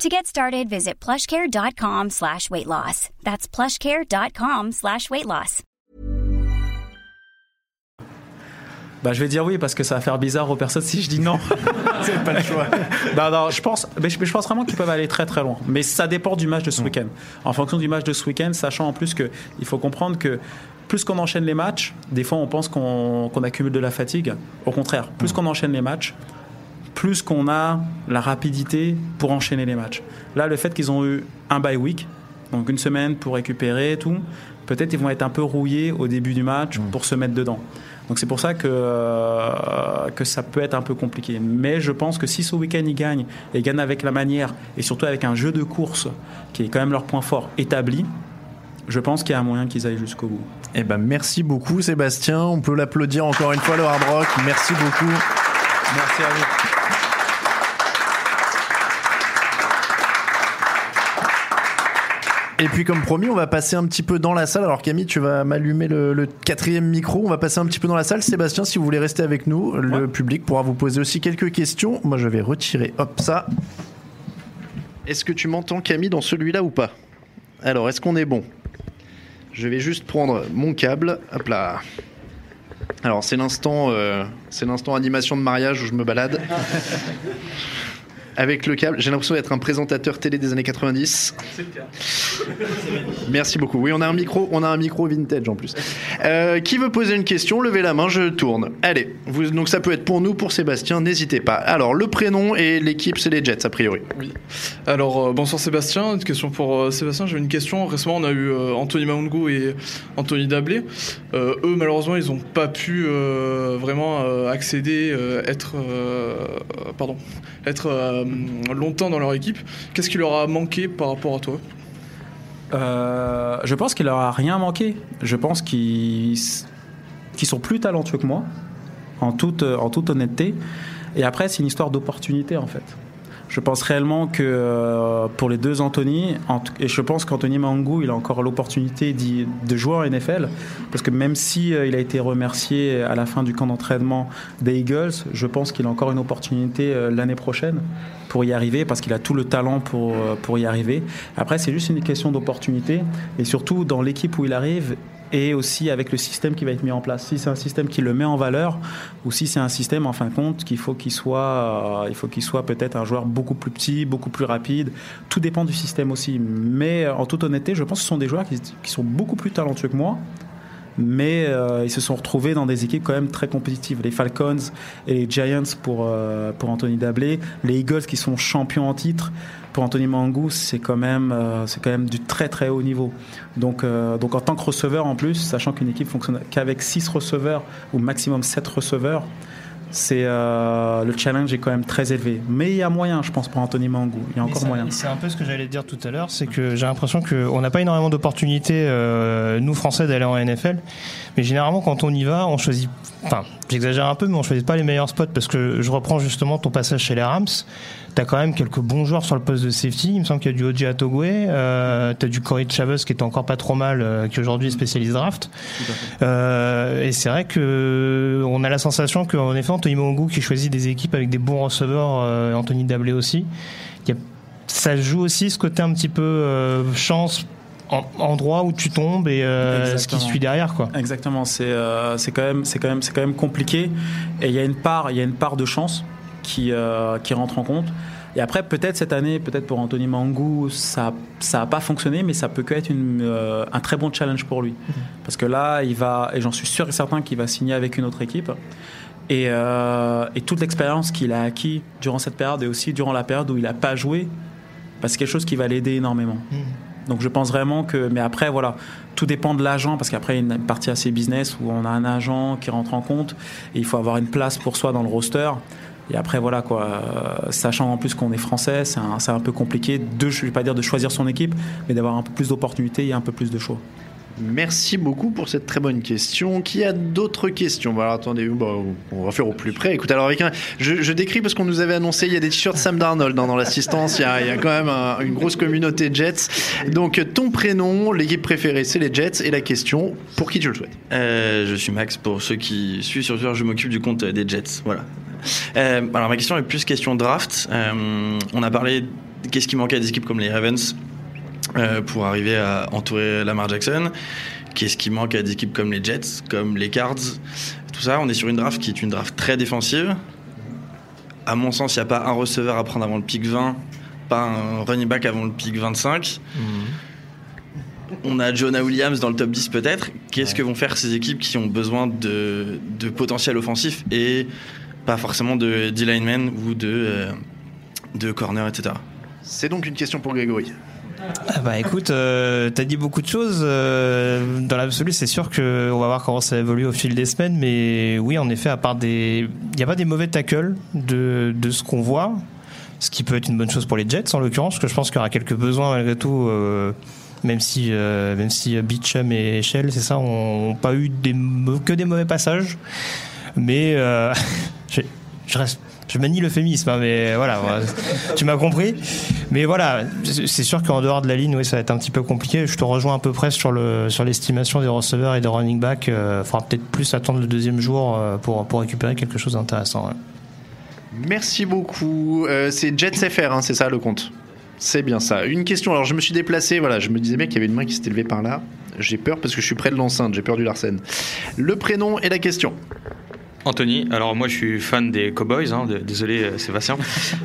S4: To get started, visit plushcare.com slash weight loss. That's plushcare.com slash weight loss.
S1: Bah, je vais dire oui parce que ça va faire bizarre aux personnes si je dis non.
S2: C'est pas le choix.
S1: non, non, je pense, mais je, mais je pense vraiment qu'ils peuvent aller très très loin. Mais ça dépend du match de ce week-end. En fonction du match de ce week-end, sachant en plus que il faut comprendre que plus qu'on enchaîne les matchs, des fois on pense qu'on accumule de la fatigue. Au contraire, plus qu'on enchaîne les matchs, plus qu'on a la rapidité pour enchaîner les matchs. Là, le fait qu'ils ont eu un bye week, donc une semaine pour récupérer et tout, peut-être ils vont être un peu rouillés au début du match pour se mettre dedans. Donc c'est pour ça que, euh, que ça peut être un peu compliqué. Mais je pense que si ce week-end ils gagnent, et gagnent avec la manière, et surtout avec un jeu de course qui est quand même leur point fort établi, je pense qu'il y a un moyen qu'ils aillent jusqu'au bout.
S2: Eh ben merci beaucoup Sébastien. On peut l'applaudir encore une fois le Hard Rock. Merci beaucoup.
S1: Merci à vous.
S2: Et puis comme promis, on va passer un petit peu dans la salle. Alors Camille, tu vas m'allumer le, le quatrième micro. On va passer un petit peu dans la salle. Sébastien, si vous voulez rester avec nous, le public pourra vous poser aussi quelques questions. Moi, je vais retirer, hop, ça. Est-ce que tu m'entends Camille dans celui-là ou pas? Alors, est-ce qu'on est bon? Je vais juste prendre mon câble. Hop là. Alors c'est l'instant, euh, c'est l'instant animation de mariage où je me balade avec le câble. J'ai l'impression d'être un présentateur télé des années 90. Merci beaucoup. Oui, on a un micro, on a un micro vintage en plus. Euh, qui veut poser une question? Levez la main, je tourne. Allez, donc ça peut être pour nous, pour Sébastien, n'hésitez pas. Alors le prénom et l'équipe, c'est les Jets a priori.
S5: Alors, euh, bonsoir Sébastien. Une question pour euh, Sébastien. J'ai une question. Récemment, on a eu Anthony Maungu et Anthony Dablé. Eux, malheureusement, ils n'ont pas pu vraiment accéder, être, pardon, être longtemps dans leur équipe. Qu'est-ce qui leur a manqué par rapport à toi?
S1: Euh, je pense qu'il leur a rien manqué. Je pense qu'ils sont plus talentueux que moi, en toute honnêteté. Et après, c'est une histoire d'opportunité, en fait. Je pense réellement que euh, pour les deux Anthony, et je pense qu'Anthony Mangou, il a encore l'opportunité de jouer en NFL, parce que même si euh, il a été remercié à la fin du camp d'entraînement des Eagles, je pense qu'il a encore une opportunité euh, l'année prochaine pour y arriver, parce qu'il a tout le talent pour, pour y arriver. Après, c'est juste une question d'opportunité, et surtout dans l'équipe où il arrive, et aussi avec le système qui va être mis en place. Si c'est un système qui le met en valeur, ou si c'est un système en fin de compte qu'il faut qu'il soit, euh, il faut qu'il soit peut-être un joueur beaucoup plus petit, beaucoup plus rapide. Tout dépend du système aussi. Mais euh, en toute honnêteté, je pense que ce sont des joueurs qui, sont beaucoup plus talentueux que moi. Mais euh, ils se sont retrouvés dans des équipes quand même très compétitives. Les Falcons et les Giants pour, pour Anthony Dablé, les Eagles qui sont champions en titre pour Anthony Mangou, c'est quand même euh, c'est quand même du très très haut niveau. Donc euh, donc en tant que receveur en plus, sachant qu'une équipe fonctionne qu'avec 6 receveurs ou maximum 7 receveurs, c'est euh, le challenge est quand même très élevé. Mais il y a moyen, je pense, pour Anthony Mangou. Il y a encore moyen.
S3: C'est un peu ce que j'allais dire tout à l'heure, c'est que j'ai l'impression qu'on n'a pas énormément d'opportunités, euh, nous Français, d'aller en NFL. Mais généralement, quand on y va, on choisit. Enfin, j'exagère un peu, mais on choisit pas les meilleurs spots parce que je reprends justement ton passage chez les Rams. T'as quand même quelques bons joueurs sur le poste de safety. Il me semble qu'il y a du Oji Atogwe. Euh, t'as du Corey Chavez qui était encore pas trop mal, euh, qui aujourd'hui est spécialiste draft. Euh, et c'est vrai que on a la sensation qu'en effet, Anthony Mongu qui choisit des équipes avec des bons receveurs, Anthony Dablé aussi. Il y a ça joue aussi ce côté un petit peu euh, chance, endroit où tu tombes et euh, ce qui suit derrière quoi.
S1: Exactement, c'est euh, c'est quand même c'est quand même c'est quand même compliqué et il y a une part il y a une part de chance qui euh, qui rentre en compte. Et après peut-être cette année peut-être pour Anthony Mangou ça ça a pas fonctionné mais ça peut que être une, euh, un très bon challenge pour lui parce que là il va et j'en suis sûr et certain qu'il va signer avec une autre équipe. Et, et toute l'expérience qu'il a acquis durant cette période et aussi durant la période où il n'a pas joué, bah, c'est quelque chose qui va l'aider énormément. Donc je pense vraiment que, mais après voilà, tout dépend de l'agent parce qu'après il y a une partie assez business où on a un agent qui rentre en compte et il faut avoir une place pour soi dans le roster. Et après voilà quoi, euh, sachant en plus qu'on est français, c'est un, un peu compliqué de, je vais pas dire de choisir son équipe, mais d'avoir un peu plus d'opportunités et un peu plus de choix.
S2: Merci beaucoup pour cette très bonne question. Qui a d'autres questions? Attendez, on va faire au plus près. Écoute, alors avec un, je, décris parce qu'on nous avait annoncé, il y a des t-shirts Sam Darnold dans, dans l'assistance. Il y a, quand même un- une grosse communauté Jets. Donc ton prénom, l'équipe préférée, c'est les Jets. Et la question, pour qui tu le souhaites?
S6: Euh, je suis Max. Pour ceux qui suivent sur Twitter, je m'occupe du compte des Jets. Voilà. Euh, alors ma question est plus question draft. Euh, on a parlé qu'est-ce qui manquait à des équipes comme les Ravens euh, pour arriver à entourer Lamar Jackson. Qu'est-ce qui manque à des équipes comme les Jets, comme les Cards, tout ça. On est sur une draft qui est une draft très défensive. À mon sens, il n'y a pas un receveur à prendre avant le pick 20, pas un running back avant le pick 25. On a Jonah Williams dans le top 10 peut-être. Qu'est-ce que vont faire ces équipes qui ont besoin de, de potentiel offensif et pas forcément de D-lineman ou de, euh, de corner, etc.
S2: C'est donc une question pour Grégory.
S3: Ah bah écoute, euh, t'as dit beaucoup de choses. euh, dans l'absolu, c'est sûr que on va voir comment ça évolue au fil des semaines. Mais oui, en effet, à part des, il n'y a pas des mauvais tackles de, de ce qu'on voit, ce qui peut être une bonne chose pour les Jets en l'occurrence, parce que je pense qu'il y aura quelques besoins malgré tout. euh, même si, même si Beecham et Shell, c'est ça, ont, pas eu que des mauvais passages. Mais je reste je manie l'euphémisme, hein, mais voilà, tu m'as compris. Mais voilà, c'est sûr qu'en dehors de la ligne, oui, ça va être un petit peu compliqué. Je te rejoins un peu près sur le sur l'estimation des receveurs et des running backs. Il faudra peut-être plus attendre le deuxième jour euh, pour pour récupérer quelque chose d'intéressant.
S2: Merci beaucoup. Euh, c'est Jets FR, hein, c'est ça le compte? C'est bien ça. Une question. Alors, je me suis déplacé. Voilà, je me disais bien qu'il y avait une main qui s'était levée par là. J'ai peur parce que je suis près de l'enceinte. J'ai peur du Larsen. Le prénom et la question.
S7: Anthony, alors moi je suis fan des Cowboys, hein, désolé euh, Sébastien.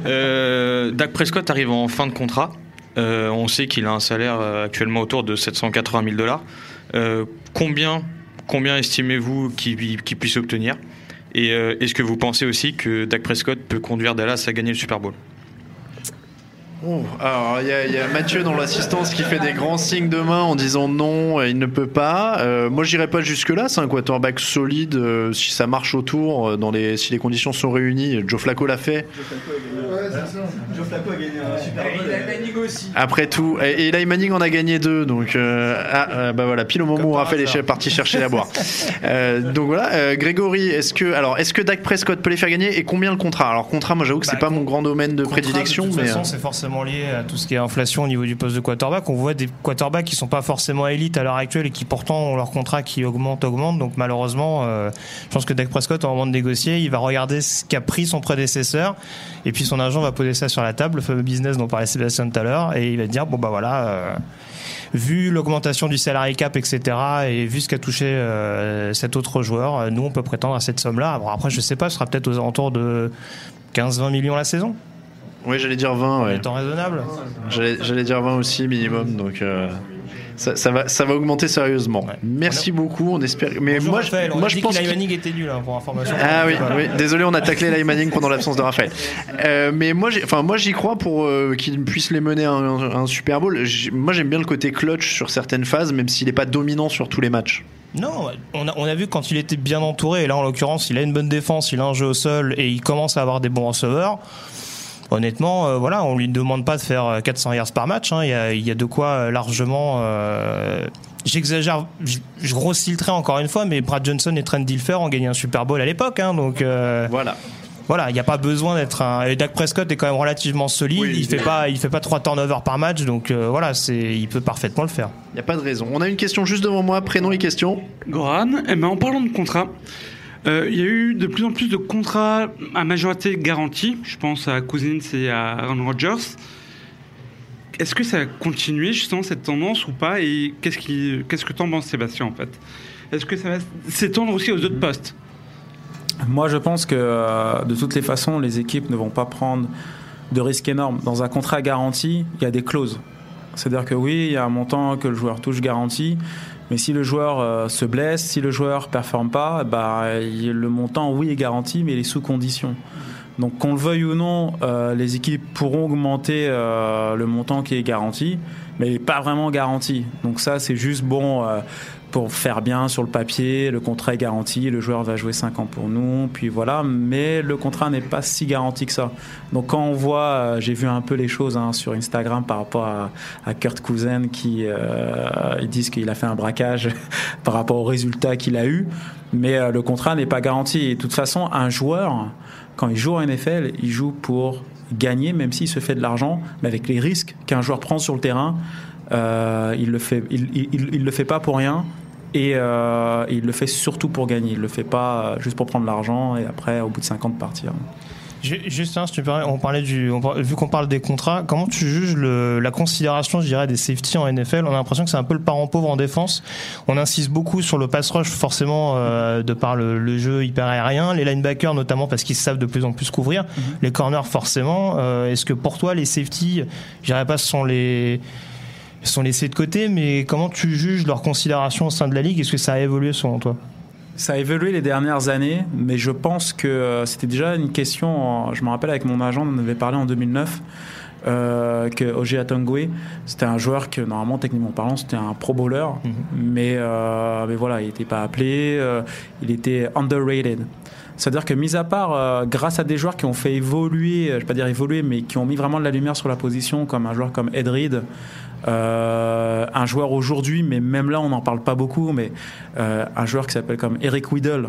S7: Euh, Dak Prescott arrive en fin de contrat. Euh, on sait qu'il a un salaire actuellement autour de 780 000 dollars. Combien, combien estimez-vous qu'il puisse obtenir? Et est-ce que vous pensez aussi que Dak Prescott peut conduire Dallas à gagner le Super Bowl?
S2: Oh, alors, il y, a- y a Mathieu dans l'assistance qui fait des grands signes de main en disant non, il ne peut pas. Euh, moi, j'irai pas jusque-là. C'est un quarterback solide. euh, si ça marche autour, euh, dans les, si les conditions sont réunies, Joe Flacco l'a fait. Après tout, et, et Eli Manning en a gagné deux, donc euh, ah, bah voilà, pile au moment où Raphaël est parti chercher la boire. Euh, donc voilà, euh, Grégory, est-ce que alors est-ce que Dak Prescott peut les faire gagner et combien le contrat? Alors contrat, moi j'avoue que c'est
S3: Bah,
S2: pas mon grand domaine de
S3: Contrat,
S2: prédilection,
S3: de toute
S2: mais
S3: façon,
S2: euh,
S3: c'est forcément lié à tout ce qui est inflation au niveau du poste de quarterback. On voit des quarterbacks qui sont pas forcément élites à l'heure actuelle et qui pourtant ont leur contrat qui augmente, augmente. Donc malheureusement, euh, je pense que Dak Prescott, au moment de négocier, il va regarder ce qu'a pris son prédécesseur et puis son agent va poser ça sur la table, le fameux business dont parlait Sébastien tout à l'heure, et il va dire bon bah voilà. euh, Vu l'augmentation du salary cap, etc., et vu ce qu'a touché euh, cet autre joueur, nous on peut prétendre à cette somme-là. Bon, après, je sais pas, ce sera peut-être aux alentours de 15-20 millions la saison.
S2: Oui, j'allais dire 20, ouais.
S3: Étant raisonnable.
S2: J'allais dire 20 aussi minimum, donc euh, ça, ça va, ça va augmenter sérieusement.
S3: Ouais.
S2: Merci beaucoup, on espère. Mais
S3: Bonjour,
S2: moi, je,
S3: Raphaël, on
S2: moi
S3: a
S2: je
S3: dit
S2: pense
S3: que Manning était nul hein, pour information.
S2: Ah oui, oui, désolé, on a taclé Manning pendant l'absence de Raphaël. Euh, mais moi, enfin moi, j'y crois pour euh, qu'il puisse les mener à un, un Super Bowl. Moi, j'aime bien le côté clutch sur certaines phases, même s'il n'est pas dominant sur tous les matchs.
S3: Non, on a, on a vu quand il était bien entouré, et là en l'occurrence, il a une bonne défense, il a un jeu au sol et il commence à avoir des bons receveurs. Honnêtement, euh, voilà, on lui demande pas de faire euh, 400 yards par match. hein. Il, y a, il y a de quoi euh, largement. euh, J'exagère, je, grossis le trait encore une fois, mais Brad Johnson et Trent Dilfer ont gagné un Super Bowl à l'époque, hein, donc. euh,
S2: Voilà.
S3: Voilà, il n'y a pas besoin d'être un. Et Dak Prescott est quand même relativement solide.
S2: Oui,
S3: il fait pas, il fait pas trois turnovers par match, donc euh, voilà, c'est, il peut parfaitement le faire.
S2: Il n'y a pas de raison. On a une question juste devant moi, prénom et question.
S8: Goran, eh ben, en parlant de contrat, euh, il y a eu de plus en plus de contrats à majorité garantie. Je pense à Cousins et à Aaron Rodgers. Est-ce que ça a continué justement cette tendance ou pas? Et qu'est-ce, qui, qu'est-ce que t'en penses, Sébastien, en fait? Est-ce que ça va s'étendre aussi aux autres postes?
S1: Moi, je pense que euh, de toutes les façons, les équipes ne vont pas prendre de risques énormes. Dans un contrat garanti, il y a des clauses. C'est-à-dire que oui, il y a un montant que le joueur touche garanti, mais si le joueur euh, se blesse, si le joueur performe pas, bah, le montant, oui, est garanti, mais il est sous condition. Donc, qu'on le veuille ou non, euh, les équipes pourront augmenter euh, le montant qui est garanti, mais il n'est pas vraiment garanti. Donc ça, c'est juste bon euh, pour faire bien sur le papier. Le contrat est garanti, le joueur va jouer 5 ans pour nous, puis voilà. Mais le contrat n'est pas si garanti que ça. Donc quand on voit, euh, j'ai vu un peu les choses hein, sur Instagram par rapport à, Kurt Cousin qui euh, ils disent qu'il a fait un braquage par rapport aux résultats qu'il a eu, mais euh, le contrat n'est pas garanti. Et de toute façon, un joueur quand il joue en NFL, il joue pour gagner, même s'il se fait de l'argent, mais avec les risques qu'un joueur prend sur le terrain, euh, il le fait, il, il, il- le fait pas pour rien. Et euh, il le fait surtout pour gagner. Il le fait pas juste pour prendre l'argent et après, au bout de 5 ans, de partir.
S3: Ju- Juste un, si tu permets, on parlait du, on vu qu'on parle des contrats, comment tu juges le, la considération, je dirais, des safety en NFL On a l'impression que c'est un peu le parent pauvre en défense. On insiste beaucoup sur le pass rush, forcément, euh, de par le, le jeu hyper aérien, les linebackers notamment parce qu'ils savent de plus en plus couvrir, les corners forcément. Euh, Est-ce que pour toi, les safety, je dirais pas, ce sont les sont laissés de côté, mais comment tu juges leur considération au sein de la ligue? Est-ce que ça a évolué selon toi?
S1: Ça a évolué les dernières années, mais je pense que euh, c'était déjà une question. Je me rappelle avec mon agent, on en avait parlé en 2009. Euh, que Oje Atongwe, c'était un joueur que normalement, techniquement parlant, c'était un pro bowler, mais, euh, mais voilà, il n'était pas appelé, euh, il était underrated. C'est-à-dire que, mis à part, grâce à des joueurs qui ont fait évoluer, je vais pas dire évoluer, mais qui ont mis vraiment de la lumière sur la position, comme un joueur comme Ed Reed, euh, un joueur aujourd'hui, mais même là, on n'en parle pas beaucoup, mais euh, un joueur qui s'appelle comme Eric Weddle,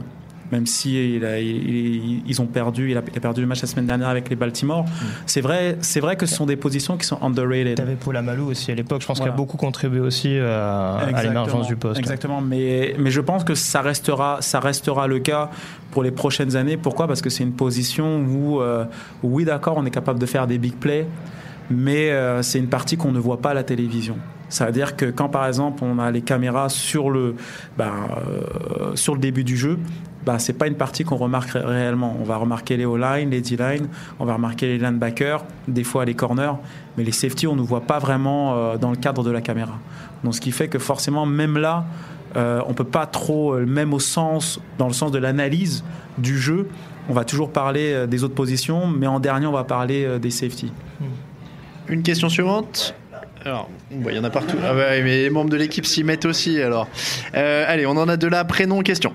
S1: même si il a- il- ils ont perdu, il a, perdu le match la semaine dernière avec les Baltimore. C'est vrai, c'est vrai que ce sont des positions qui sont underrated.
S3: T'avais Paul Amalou aussi à l'époque. Je pense
S1: Voilà.
S3: qu'il a beaucoup contribué aussi euh, à l'émergence du poste.
S1: Exactement, mais, mais je pense que ça restera, ça restera le cas pour les prochaines années. Pourquoi? Parce que c'est une position où, euh, où, oui, d'accord, on est capable de faire des big plays, mais euh, c'est une partie qu'on ne voit pas à la télévision. Ça veut dire que quand, par exemple, on a les caméras sur le, ben, euh, sur le début du jeu, bah, c'est pas une partie qu'on remarque ré- réellement. On va remarquer les O-line, les D-line, on va remarquer les linebackers, des fois les corners, mais les safety, on ne voit pas vraiment euh, dans le cadre de la caméra. Donc, ce qui fait que forcément, même là, euh, on peut pas trop, même au sens, dans le sens de l'analyse du jeu, on va toujours parler des autres positions, mais en dernier, on va parler des safety.
S2: Une question suivante. Alors, bon, il y en a partout. Ah ouais, mais les membres de l'équipe s'y mettent aussi. Alors, Euh, allez, on en a de là. Prénom, question.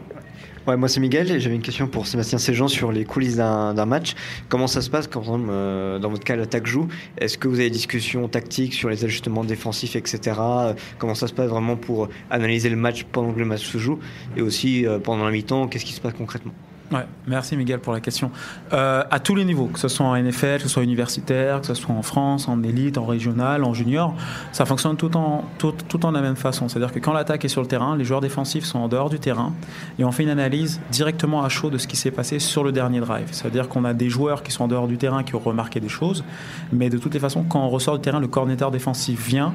S9: Ouais, moi c'est Miguel et j'avais une question pour Sébastien Séjean sur les coulisses d'un match. Comment ça se passe quand, euh, dans votre cas, l'attaque joue? Est-ce que vous avez des discussions tactiques sur les ajustements défensifs, etc. Comment ça se passe vraiment pour analyser le match pendant que le match se joue? Et aussi, euh, pendant la mi-temps, qu'est-ce qui se passe concrètement?
S1: Ouais, merci Miguel pour la question. Euh, à tous les niveaux, que ce soit en NFL, que ce soit universitaire, que ce soit en France, en élite, en régional, en junior, ça fonctionne tout en, tout, tout en la même façon. C'est-à-dire que quand l'attaque est sur le terrain, les joueurs défensifs sont en dehors du terrain et on fait une analyse directement à chaud de ce qui s'est passé sur le dernier drive. C'est-à-dire qu'on a des joueurs qui sont en dehors du terrain qui ont remarqué des choses, mais de toutes les façons, quand on ressort du terrain, le coordinateur défensif vient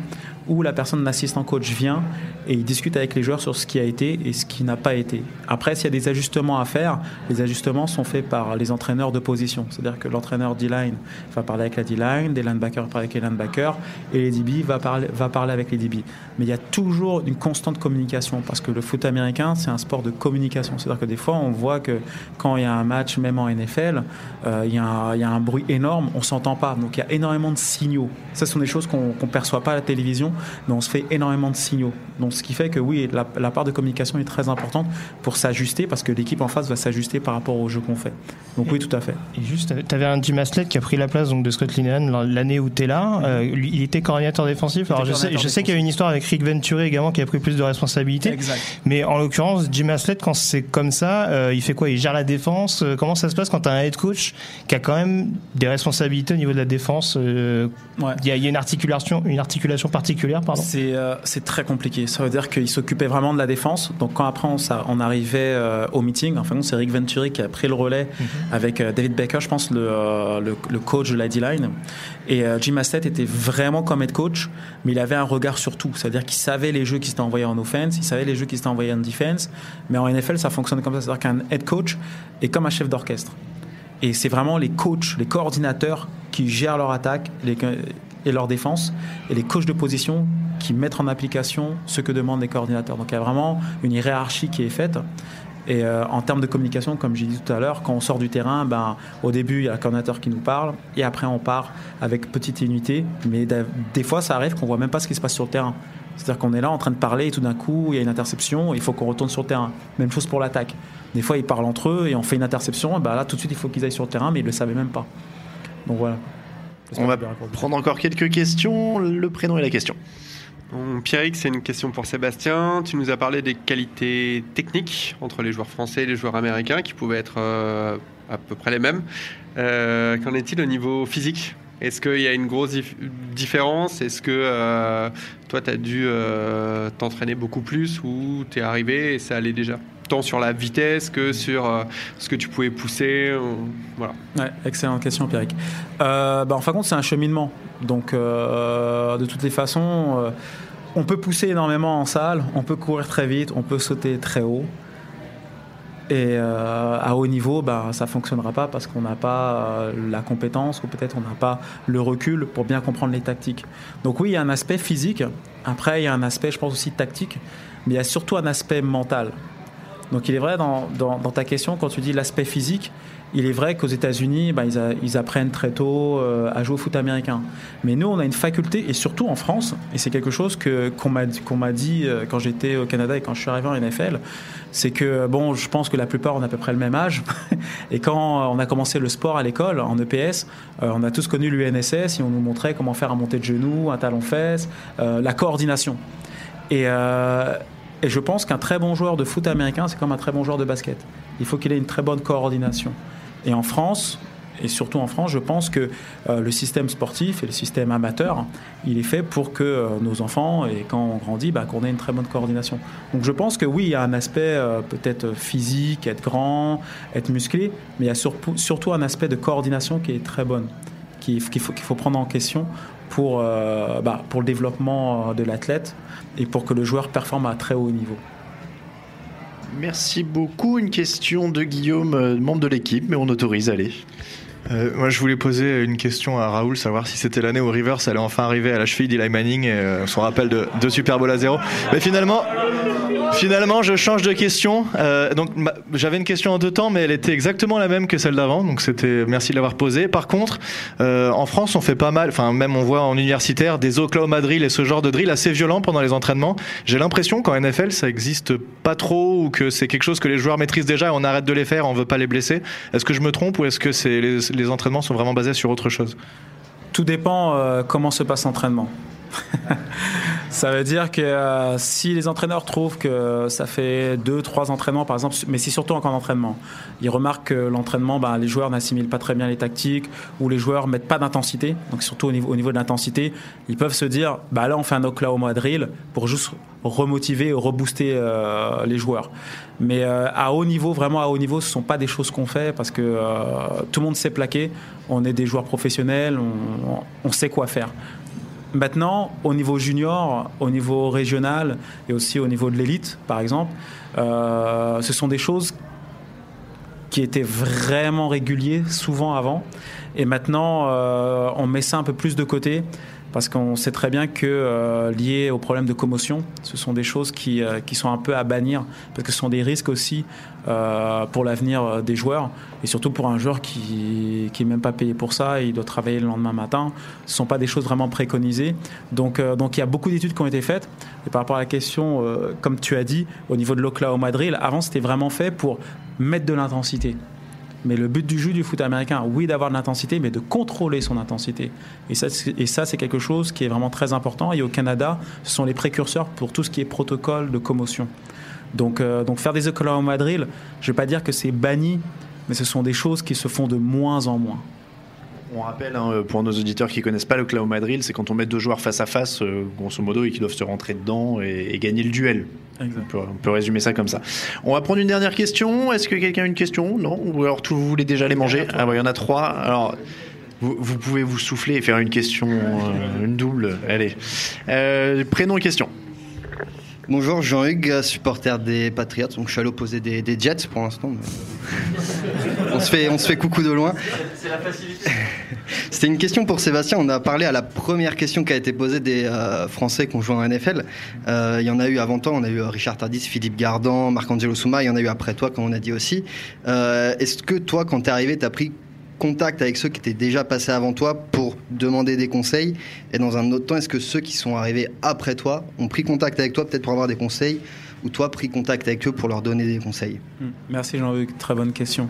S1: ou la personne l'assistant coach vient et il discute avec les joueurs sur ce qui a été et ce qui n'a pas été. Après, s'il y a des ajustements à faire, les ajustements sont faits par les entraîneurs de position. C'est-à-dire que l'entraîneur D-line va parler avec la D-line, des linebackers parler avec les linebackers et les DB va parler, va parler avec les DB. Mais il y a toujours une constante communication parce que le foot américain, c'est un sport de communication. C'est-à-dire que des fois, on voit que quand il y a un match, même en NFL, euh, il, y a un, bruit énorme, on s'entend pas. Donc il y a énormément de signaux. Ça, ce sont des choses qu'on ne perçoit pas à la télévision, mais on se fait énormément de signaux. Donc ce qui fait que oui, la, la part de communication est très importante pour s'ajuster parce que l'équipe en face va s'ajuster par rapport au jeu qu'on fait. Donc oui, tout à fait.
S3: Et juste, tu avais un Jim Haslett qui a pris la place donc, de Scott Linehan l'année où tu es là. Euh, il était coordinateur défensif. Alors je sais,
S1: coordinateur
S3: je sais qu'il y a eu une histoire avec Rick Venturi également qui a pris plus de responsabilités.
S1: Exact.
S3: Mais en l'occurrence, Jim Haslett, quand c'est comme ça, euh, il fait quoi? Il gère la défense? Euh, Comment ça se passe quand tu as un head coach qui a quand même des responsabilités au niveau de la défense? Euh,
S1: Ouais.
S3: Il y, y a une articulation, une articulation particulière, pardon?
S1: C'est euh, c'est très compliqué. Ça veut dire qu'il s'occupait vraiment de la défense. Donc quand après on, ça- on arrivait euh, au meeting, enfin non, c'est Rick Venturi qui a pris le relais avec euh, David Baker, je pense le, le, le coach de la D-line. Et Jim Haslett était vraiment comme head coach, mais il avait un regard sur tout. C'est-à-dire qu'il savait les jeux qui s'étaient envoyés en offense, il savait les jeux qui s'étaient envoyés en defense. Mais en NFL, ça fonctionne comme ça. C'est-à-dire qu'un head coach est comme un chef d'orchestre. Et c'est vraiment les coachs, les coordinateurs qui gèrent leur attaque les- et leur défense, et les coachs de position qui mettent en application ce que demandent les coordinateurs. Donc il y a vraiment une hiérarchie qui est faite. Et euh, en termes de communication, comme j'ai dit tout à l'heure, quand on sort du terrain, ben, au début, il y a le coordinateur qui nous parle, et après on part avec petite unité. Mais des fois, ça arrive qu'on voit même pas ce qui se passe sur le terrain. C'est-à-dire qu'on est là en train de parler et tout d'un coup, il y a une interception, il faut qu'on retourne sur le terrain. Même chose pour l'attaque. Des fois, ils parlent entre eux et on fait une interception, et ben là, tout de suite, il faut qu'ils aillent sur le terrain, mais ils le savaient même pas. Donc voilà.
S2: On va prendre encore quelques questions. Le prénom et la question.
S10: Bon, Pierrick, c'est une question pour Sébastien. Tu nous as parlé des qualités techniques entre les joueurs français et les joueurs américains qui pouvaient être euh, à peu près les mêmes. Euh, Qu'en est-il au niveau physique? Est-ce qu'il y a une grosse dif- différence? Est-ce que euh, toi, tu as dû euh, t'entraîner beaucoup plus ou tu es arrivé et ça allait déjà? Tant sur la vitesse que sur euh, ce que tu pouvais pousser euh, Voilà.
S1: Excellente question, Pierrick. Euh, bah, en fin de compte, c'est un cheminement. Donc, de toutes les façons, on peut pousser énormément en salle, on peut courir très vite, on peut sauter très haut. Et à haut niveau, bah, ça ne fonctionnera pas parce qu'on n'a pas la compétence ou peut-être on n'a pas le recul pour bien comprendre les tactiques. Donc oui, il y a un aspect physique. Après, il y a un aspect, je pense aussi tactique, mais il y a surtout un aspect mental. Donc il est vrai dans, dans, ta question, quand tu dis l'aspect physique, il est vrai qu'aux États-Unis, bah, ils, ils apprennent très tôt euh, à jouer au foot américain. Mais nous, on a une faculté, et surtout en France, et c'est quelque chose que, qu'on, m'a, qu'on dit euh, quand j'étais au Canada et quand je suis arrivé en NFL, c'est que, bon, je pense que la plupart ont à peu près le même âge. et quand on a commencé le sport à l'école, en EPS, euh, on a tous connu l'UNSS et on nous montrait comment faire un monté de genoux, un talon-fesse, euh, la coordination. Et, euh, Et je pense qu'un très bon joueur de foot américain, c'est comme un très bon joueur de basket. Il faut qu'il ait une très bonne coordination. Et en France, et surtout en France, je pense que euh, le système sportif et le système amateur, il est fait pour que euh, nos enfants, et quand on grandit, bah, qu'on ait une très bonne coordination. Donc je pense que oui, il y a un aspect euh, peut-être physique, être grand, être musclé, mais il y a surtout, un aspect de coordination qui est très bonne, qu'il faut prendre en question pour, bah, pour le développement de l'athlète et pour que le joueur performe à très haut niveau.
S2: Merci beaucoup. Une question de Guillaume, membre de l'équipe, mais on autorise, allez.
S11: Euh, moi, je voulais poser une question à Raoul, savoir si c'était l'année où Rivers allait enfin arriver à la cheville d'Eli Manning et euh, son rappel de Super Bowl à zéro. Mais finalement, Finalement, je change de question. Euh, donc, j'avais une question en deux temps, mais elle était exactement la même que celle d'avant. Donc, c'était merci de l'avoir posée. Par contre, euh, en France, on fait pas mal. Enfin, même on voit en universitaire des Oklahoma drill et ce genre de drill assez violent pendant les entraînements. J'ai l'impression qu'en NFL, ça existe pas trop ou que c'est quelque chose que les joueurs maîtrisent déjà et on arrête de les faire, on veut pas les blesser. Est-ce que je me trompe ou est-ce que c'est les, entraînements sont vraiment basés sur autre chose
S1: Tout dépend euh, comment se passe l'entraînement. ça veut dire que euh, si les entraîneurs trouvent que ça fait deux, trois entraînements, par exemple, mais c'est surtout encore d'entraînement, ils remarquent que l'entraînement, bah, les joueurs n'assimilent pas très bien les tactiques ou les joueurs mettent pas d'intensité. Donc surtout au niveau, au niveau de l'intensité, ils peuvent se dire, bah là on fait un Oklahoma drill pour juste remotiver, rebooster euh, les joueurs. Mais euh, à haut niveau, vraiment à haut niveau, ce sont pas des choses qu'on fait parce que tout le monde sait plaquer. On est des joueurs professionnels, on, on sait quoi faire. Maintenant, au niveau junior, au niveau régional et aussi au niveau de l'élite, par exemple, euh, ce sont des choses qui étaient vraiment réguliers souvent avant. Et maintenant, euh, on met ça un peu plus de côté parce qu'on sait très bien que euh, lié au problème de commotion, ce sont des choses qui, euh, qui, sont un peu à bannir, parce que ce sont des risques aussi euh, pour l'avenir euh, des joueurs, et surtout pour un joueur qui n'est même pas payé pour ça, et il doit travailler le lendemain matin. Ce ne sont pas des choses vraiment préconisées. Donc, donc il y a beaucoup d'études qui ont été faites. Et par rapport à la question, comme tu as dit, au niveau de l'Oklahoma Drill, avant c'était vraiment fait pour mettre de l'intensité. Mais le but du jeu du foot américain, oui, d'avoir de l'intensité, mais de contrôler son intensité. Et ça, et ça, c'est quelque chose qui est vraiment très important. Et au Canada, ce sont les précurseurs pour tout ce qui est protocole de commotion. Donc, euh, donc faire des Oklahoma Drill, je ne vais pas dire que c'est banni, mais ce sont des choses qui se font de moins en moins.
S2: On rappelle, hein, pour nos auditeurs qui connaissent pas le Oklahoma Drill, c'est quand on met deux joueurs face à face, euh, grosso modo, et qui doivent se rentrer dedans et, et gagner le duel. On peut, on peut, résumer ça comme ça. On va prendre une dernière question. Est-ce que quelqu'un a une question? Non? Ou alors tout, vous voulez déjà les manger? Ah, bah, il y en a trois. Alors. Vous, vous, pouvez vous souffler et faire une question, euh, une double. Allez. Euh, prénom et question.
S12: Bonjour, Jean-Hugues, supporter des Patriots. Donc, je suis à l'opposé des, Jets pour l'instant. on, se fait, on se fait coucou de loin. C'était une question pour Sébastien. On a parlé à la première question qui a été posée des euh, Français qui ont joué en NFL. Euh, il y en a eu avant toi. On a eu Richard Tardis, Philippe Gardan, Marc-Angelo Souma. Il y en a eu après toi, comme on a dit aussi. Euh, Est-ce que toi, quand tu es arrivé, tu as pris contact avec ceux qui étaient déjà passés avant toi pour demander des conseils Et dans un autre temps, est-ce que ceux qui sont arrivés après toi ont pris contact avec toi peut-être pour avoir des conseils ou toi pris contact avec eux pour leur donner des conseils
S1: Merci Jean-Luc, très bonne question.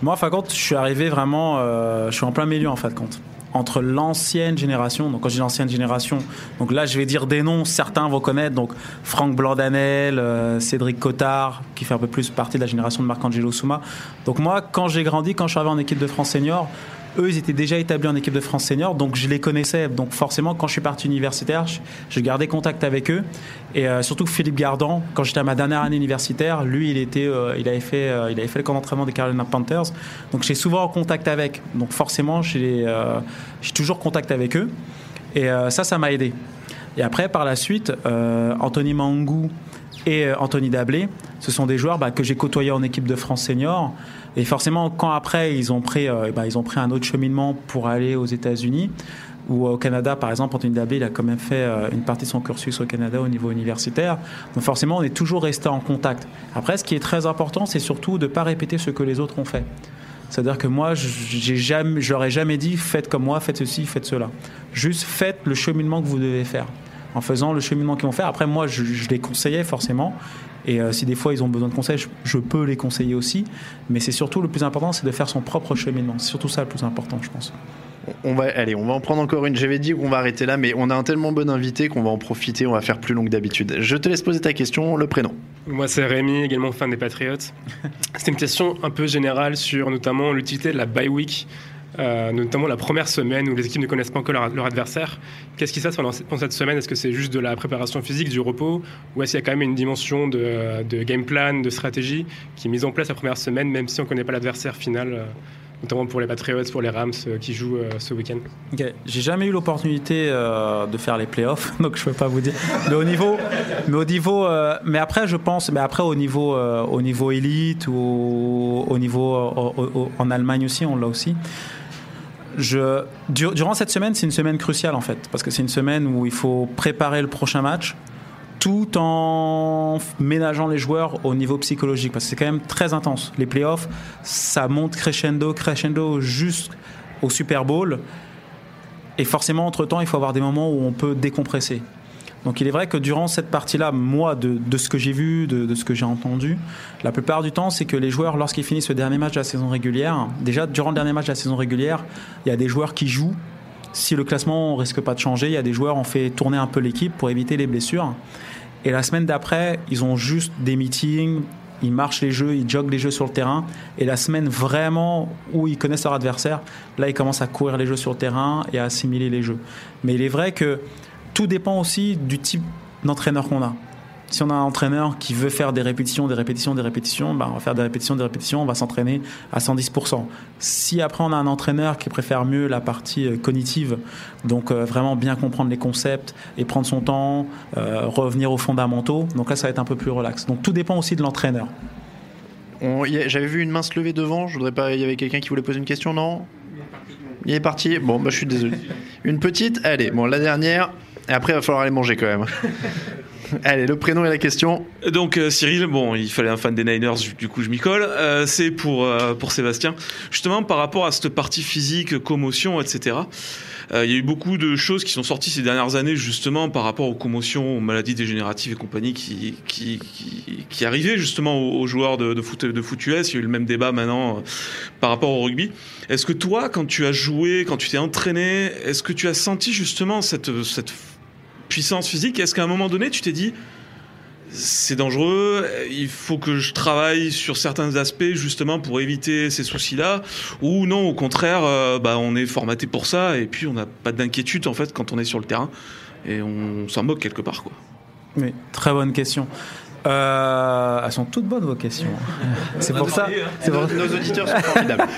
S1: Moi, en fin de compte, je suis arrivé vraiment, euh, je suis en plein milieu en fin de compte entre l'ancienne génération, donc quand je dis l'ancienne génération, donc là je vais dire des noms, certains vont connaître, donc Franck Blandanel, euh, Cédric Cotard, qui fait un peu plus partie de la génération de Marc-Angelo Souma. Donc moi, quand j'ai grandi, quand je suis arrivé en équipe de France senior, eux, ils étaient déjà établis en équipe de France senior, donc je les connaissais. Donc forcément, quand je suis parti universitaire, je, gardais contact avec eux. Et euh, surtout Philippe Gardan, quand j'étais à ma dernière année universitaire, lui, il était, euh, il avait fait, euh, il avait fait le camp d'entraînement des Carolina Panthers. Donc j'ai souvent en contact avec. Donc forcément, j'ai, j'ai toujours contact avec eux. Et ça, ça m'a aidé. Et après, par la suite, Anthony Mangou et Anthony Dablé, ce sont des joueurs bah, que j'ai côtoyés en équipe de France senior. Et forcément, quand après, ils ont pris, euh, bah, ils ont pris un autre cheminement pour aller aux États-Unis ou au Canada, par exemple, Anthony Dablé, il a quand même fait euh, une partie de son cursus au Canada au niveau universitaire. Donc forcément, on est toujours resté en contact. Après, ce qui est très important, c'est surtout de ne pas répéter ce que les autres ont fait. C'est-à-dire que moi, je leur ai jamais dit faites comme moi, faites ceci, faites cela. Juste faites le cheminement que vous devez faire. En faisant le cheminement qu'ils vont faire. Après, moi, je les conseillais forcément. Et euh, si des fois ils ont besoin de conseils, je, je peux les conseiller aussi. Mais c'est surtout le plus important, c'est de faire son propre cheminement. C'est surtout ça le plus important, je pense.
S2: On va, allez, on va en prendre encore une. J'avais dit qu'on va arrêter là, mais on a un tellement bon invité qu'on va en profiter. On va faire plus long que d'habitude. Je te laisse poser ta question, le prénom.
S13: Moi, c'est Rémi, également fan des Patriots. C'était une question un peu générale sur notamment l'utilité de la bye week, euh, notamment la première semaine où les équipes ne connaissent pas encore leur, adversaire. Qu'est-ce qui se passe pendant, cette semaine? Est-ce que c'est juste de la préparation physique, du repos, ou est-ce qu'il y a quand même une dimension de, game plan, de stratégie qui est mise en place la première semaine, même si on ne connaît pas l'adversaire final euh, notamment pour les Patriots, pour les Rams euh, qui jouent ce week-end?
S1: J'ai jamais eu l'opportunité de faire les playoffs, donc je peux pas vous dire. Mais au niveau, mais au niveau, mais après je pense, mais après au niveau, au niveau élite ou au niveau au- au- en Allemagne aussi, on l'a aussi. Durant cette semaine, c'est une semaine cruciale en fait, parce que c'est une semaine où il faut préparer le prochain match, tout en ménageant les joueurs au niveau psychologique, parce que c'est quand même très intense. Les playoffs, ça monte crescendo, crescendo jusqu'au Super Bowl. Et forcément, entre-temps, il faut avoir des moments où on peut décompresser. Donc il est vrai que durant cette partie-là, moi, de, ce que j'ai vu, de, de ce que j'ai entendu, la plupart du temps, c'est que les joueurs, lorsqu'ils finissent le dernier match de la saison régulière, déjà durant le dernier match de la saison régulière, il y a des joueurs qui jouent. Si le classement risque pas de changer, il y a des joueurs, on fait tourner un peu l'équipe pour éviter les blessures. Et la semaine d'après, ils ont juste des meetings, ils marchent les jeux, ils joguent les jeux sur le terrain. Et la semaine vraiment où ils connaissent leur adversaire, là, ils commencent à courir les jeux sur le terrain et à assimiler les jeux. Mais il est vrai que tout dépend aussi du type d'entraîneur qu'on a. Si on a un entraîneur qui veut faire des répétitions, des répétitions, des répétitions, bah on va faire des répétitions, des répétitions, on va s'entraîner à 110%. Si après on a un entraîneur qui préfère mieux la partie euh, cognitive, donc euh, vraiment bien comprendre les concepts et prendre son temps, euh, revenir aux fondamentaux, donc là ça va être un peu plus relax. Donc tout dépend aussi de l'entraîneur.
S2: J'avais vu une main se lever devant. Je voudrais pas. Il y avait quelqu'un qui voulait poser une question, non? Il est parti. Bon, bah je suis désolé. Une petite. Allez, bon, la dernière. Et après, il va falloir aller manger quand même. Allez, le prénom et la question.
S14: Donc euh, Cyril, bon, il fallait un fan des Niners, du- coup je m'y colle. Euh, c'est pour euh, pour Sébastien. Justement par rapport à cette partie physique, commotion, etc. Il y a eu beaucoup de choses qui sont sorties ces dernières années justement par rapport aux commotions, aux maladies dégénératives et compagnie qui qui qui, qui arrivaient justement aux, aux joueurs de, de foot de foot US. Il y a eu le même débat maintenant par rapport au rugby. Est-ce que toi, quand tu as joué, quand tu t'es entraîné, est-ce que tu as senti justement cette cette puissance physique Est-ce qu'à un moment donné, tu t'es dit c'est dangereux, il faut que je travaille sur certains aspects justement pour éviter ces soucis-là, ou non, au contraire, euh, bah, on est formaté pour ça et puis on n'a pas d'inquiétude en fait quand on est sur le terrain et on s'en moque quelque part quoi.
S1: Oui, très bonne question. Euh, elles sont toutes bonnes vos questions. C'est pour ça. pour-
S2: Nos, nos auditeurs sont formidables.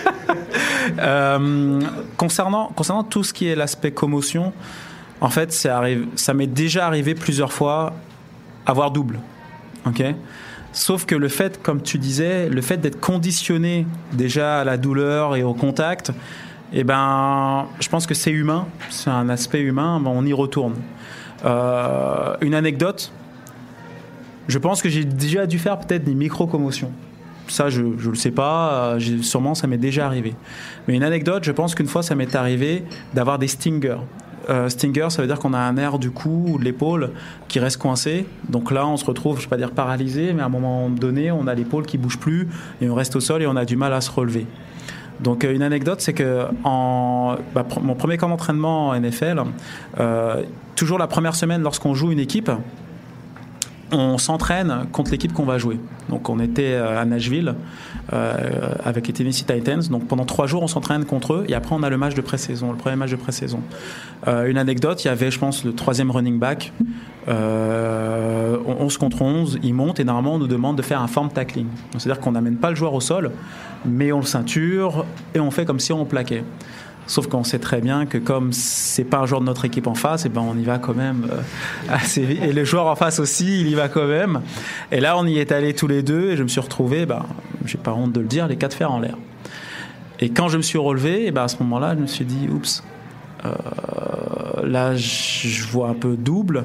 S1: Euh, concernant, concernant tout ce qui est l'aspect commotion, en fait, ça m'est déjà arrivé plusieurs fois avoir double. Ok? Sauf que le fait, comme tu disais, le fait d'être conditionné déjà à la douleur et au contact, eh ben, je pense que c'est humain, c'est un aspect humain, ben, on y retourne. Euh, une anecdote, je pense que j'ai déjà dû faire peut-être des micro-commotions. Ça, je ne le sais pas. euh, sûrement, ça m'est déjà arrivé. Mais une anecdote, je pense qu'une fois, ça m'est arrivé d'avoir des stingers. Euh, stinger, ça veut dire qu'on a un nerf du cou ou de l'épaule qui reste coincé. Donc là, on se retrouve, je ne vais pas dire paralysé, mais à un moment donné, on a l'épaule qui bouge plus et on reste au sol et on a du mal à se relever. Donc euh, une anecdote, c'est que bah, mon premier camp d'entraînement en NFL, euh, toujours la première semaine lorsqu'on joue une équipe, on s'entraîne contre l'équipe qu'on va jouer. Donc on était euh, à Nashville euh, avec les Tennessee Titans. Donc pendant trois jours on s'entraîne contre eux et après on a le match de pré-saison, le premier match de pré-saison. Euh, une anecdote, il y avait je pense le troisième running back, euh, 11 contre 11, il monte et normalement on nous demande de faire un form tackling. C'est-à-dire qu'on n'amène pas le joueur au sol, mais on le ceinture et on fait comme si on plaquait. Sauf qu'on sait très bien que comme c'est pas un joueur de notre équipe en face, et ben on y va quand même euh, assez vite. Et le joueur en face aussi, il y va quand même. Et là, on y est allés tous les deux et je me suis retrouvé, ben, j'ai pas honte de le dire, les quatre fers en l'air. Et quand je me suis relevé, et ben à ce moment-là, je me suis dit, oups, euh, là, je vois un peu double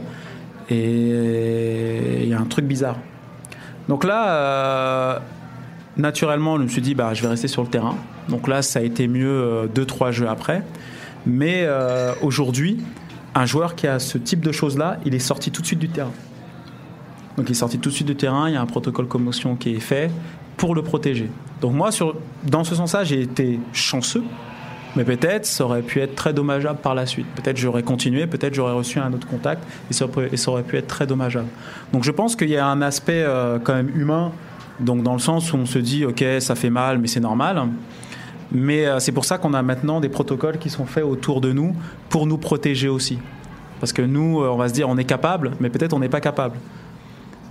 S1: et il y a un truc bizarre. Donc là, euh, naturellement, je me suis dit, bah, je vais rester sur le terrain. Donc là, ça a été mieux euh, deux, trois jeux après. Mais euh, aujourd'hui, un joueur qui a ce type de choses-là, il est sorti tout de suite du terrain. Donc il est sorti tout de suite du terrain, il y a un protocole commotion qui est fait pour le protéger. Donc moi, sur, dans ce sens-là, j'ai été chanceux Mais peut-être ça aurait pu être très dommageable par la suite. Peut-être j'aurais continué, peut-être j'aurais reçu un autre contact et ça, aurait, et ça aurait pu être très dommageable. Donc je pense qu'il y a un aspect euh, quand même humain, donc dans le sens où on se dit ok ça fait mal mais c'est normal. Mais euh, c'est pour ça qu'on a maintenant des protocoles qui sont faits autour de nous pour nous protéger aussi. Parce que nous, euh, on va se dire on est capable, mais peut-être on n'est pas capable.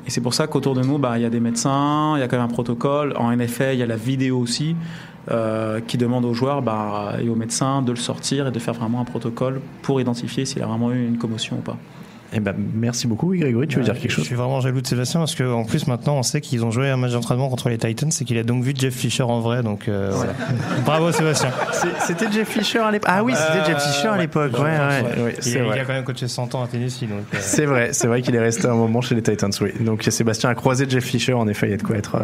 S1: Et c'est pour ça qu'autour de nous, bah, il y a des médecins, il y a quand même un protocole. En NFL, il y a la vidéo aussi euh, qui demande aux joueurs bah, et aux médecins de le sortir et de faire vraiment un protocole pour identifier s'il a vraiment eu une commotion ou pas.
S2: Eh ben, merci beaucoup, Grégory. Tu veux dire quelque chose?
S3: Je suis vraiment jaloux de Sébastien parce qu'en plus maintenant on sait qu'ils ont joué un match d'entraînement contre les Titans et qu'il a donc vu Jeff Fisher en vrai. Donc euh, voilà. bravo Sébastien.
S2: C'était Jeff Fisher à l'époque. Ah oui, c'était Jeff Fisher à l'époque. Ouais, ouais, ouais,
S3: il, a quand même coaché 100 ans à Tennessee. Euh,
S2: C'est vrai, c'est vrai qu'il est resté un moment chez les Titans, oui. Donc Sébastien a croisé Jeff Fisher, en effet, il y a de quoi être.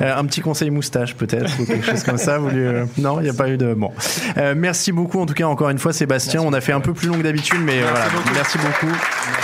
S2: euh, un petit conseil moustache peut-être ou quelque chose comme ça. Voulu, euh, non, il n'y a pas eu de. Bon, Euh, merci beaucoup en tout cas encore une fois, Sébastien. On a fait un peu plus long que d'habitude, mais
S15: Merci
S2: voilà,
S15: beaucoup.
S2: merci beaucoup.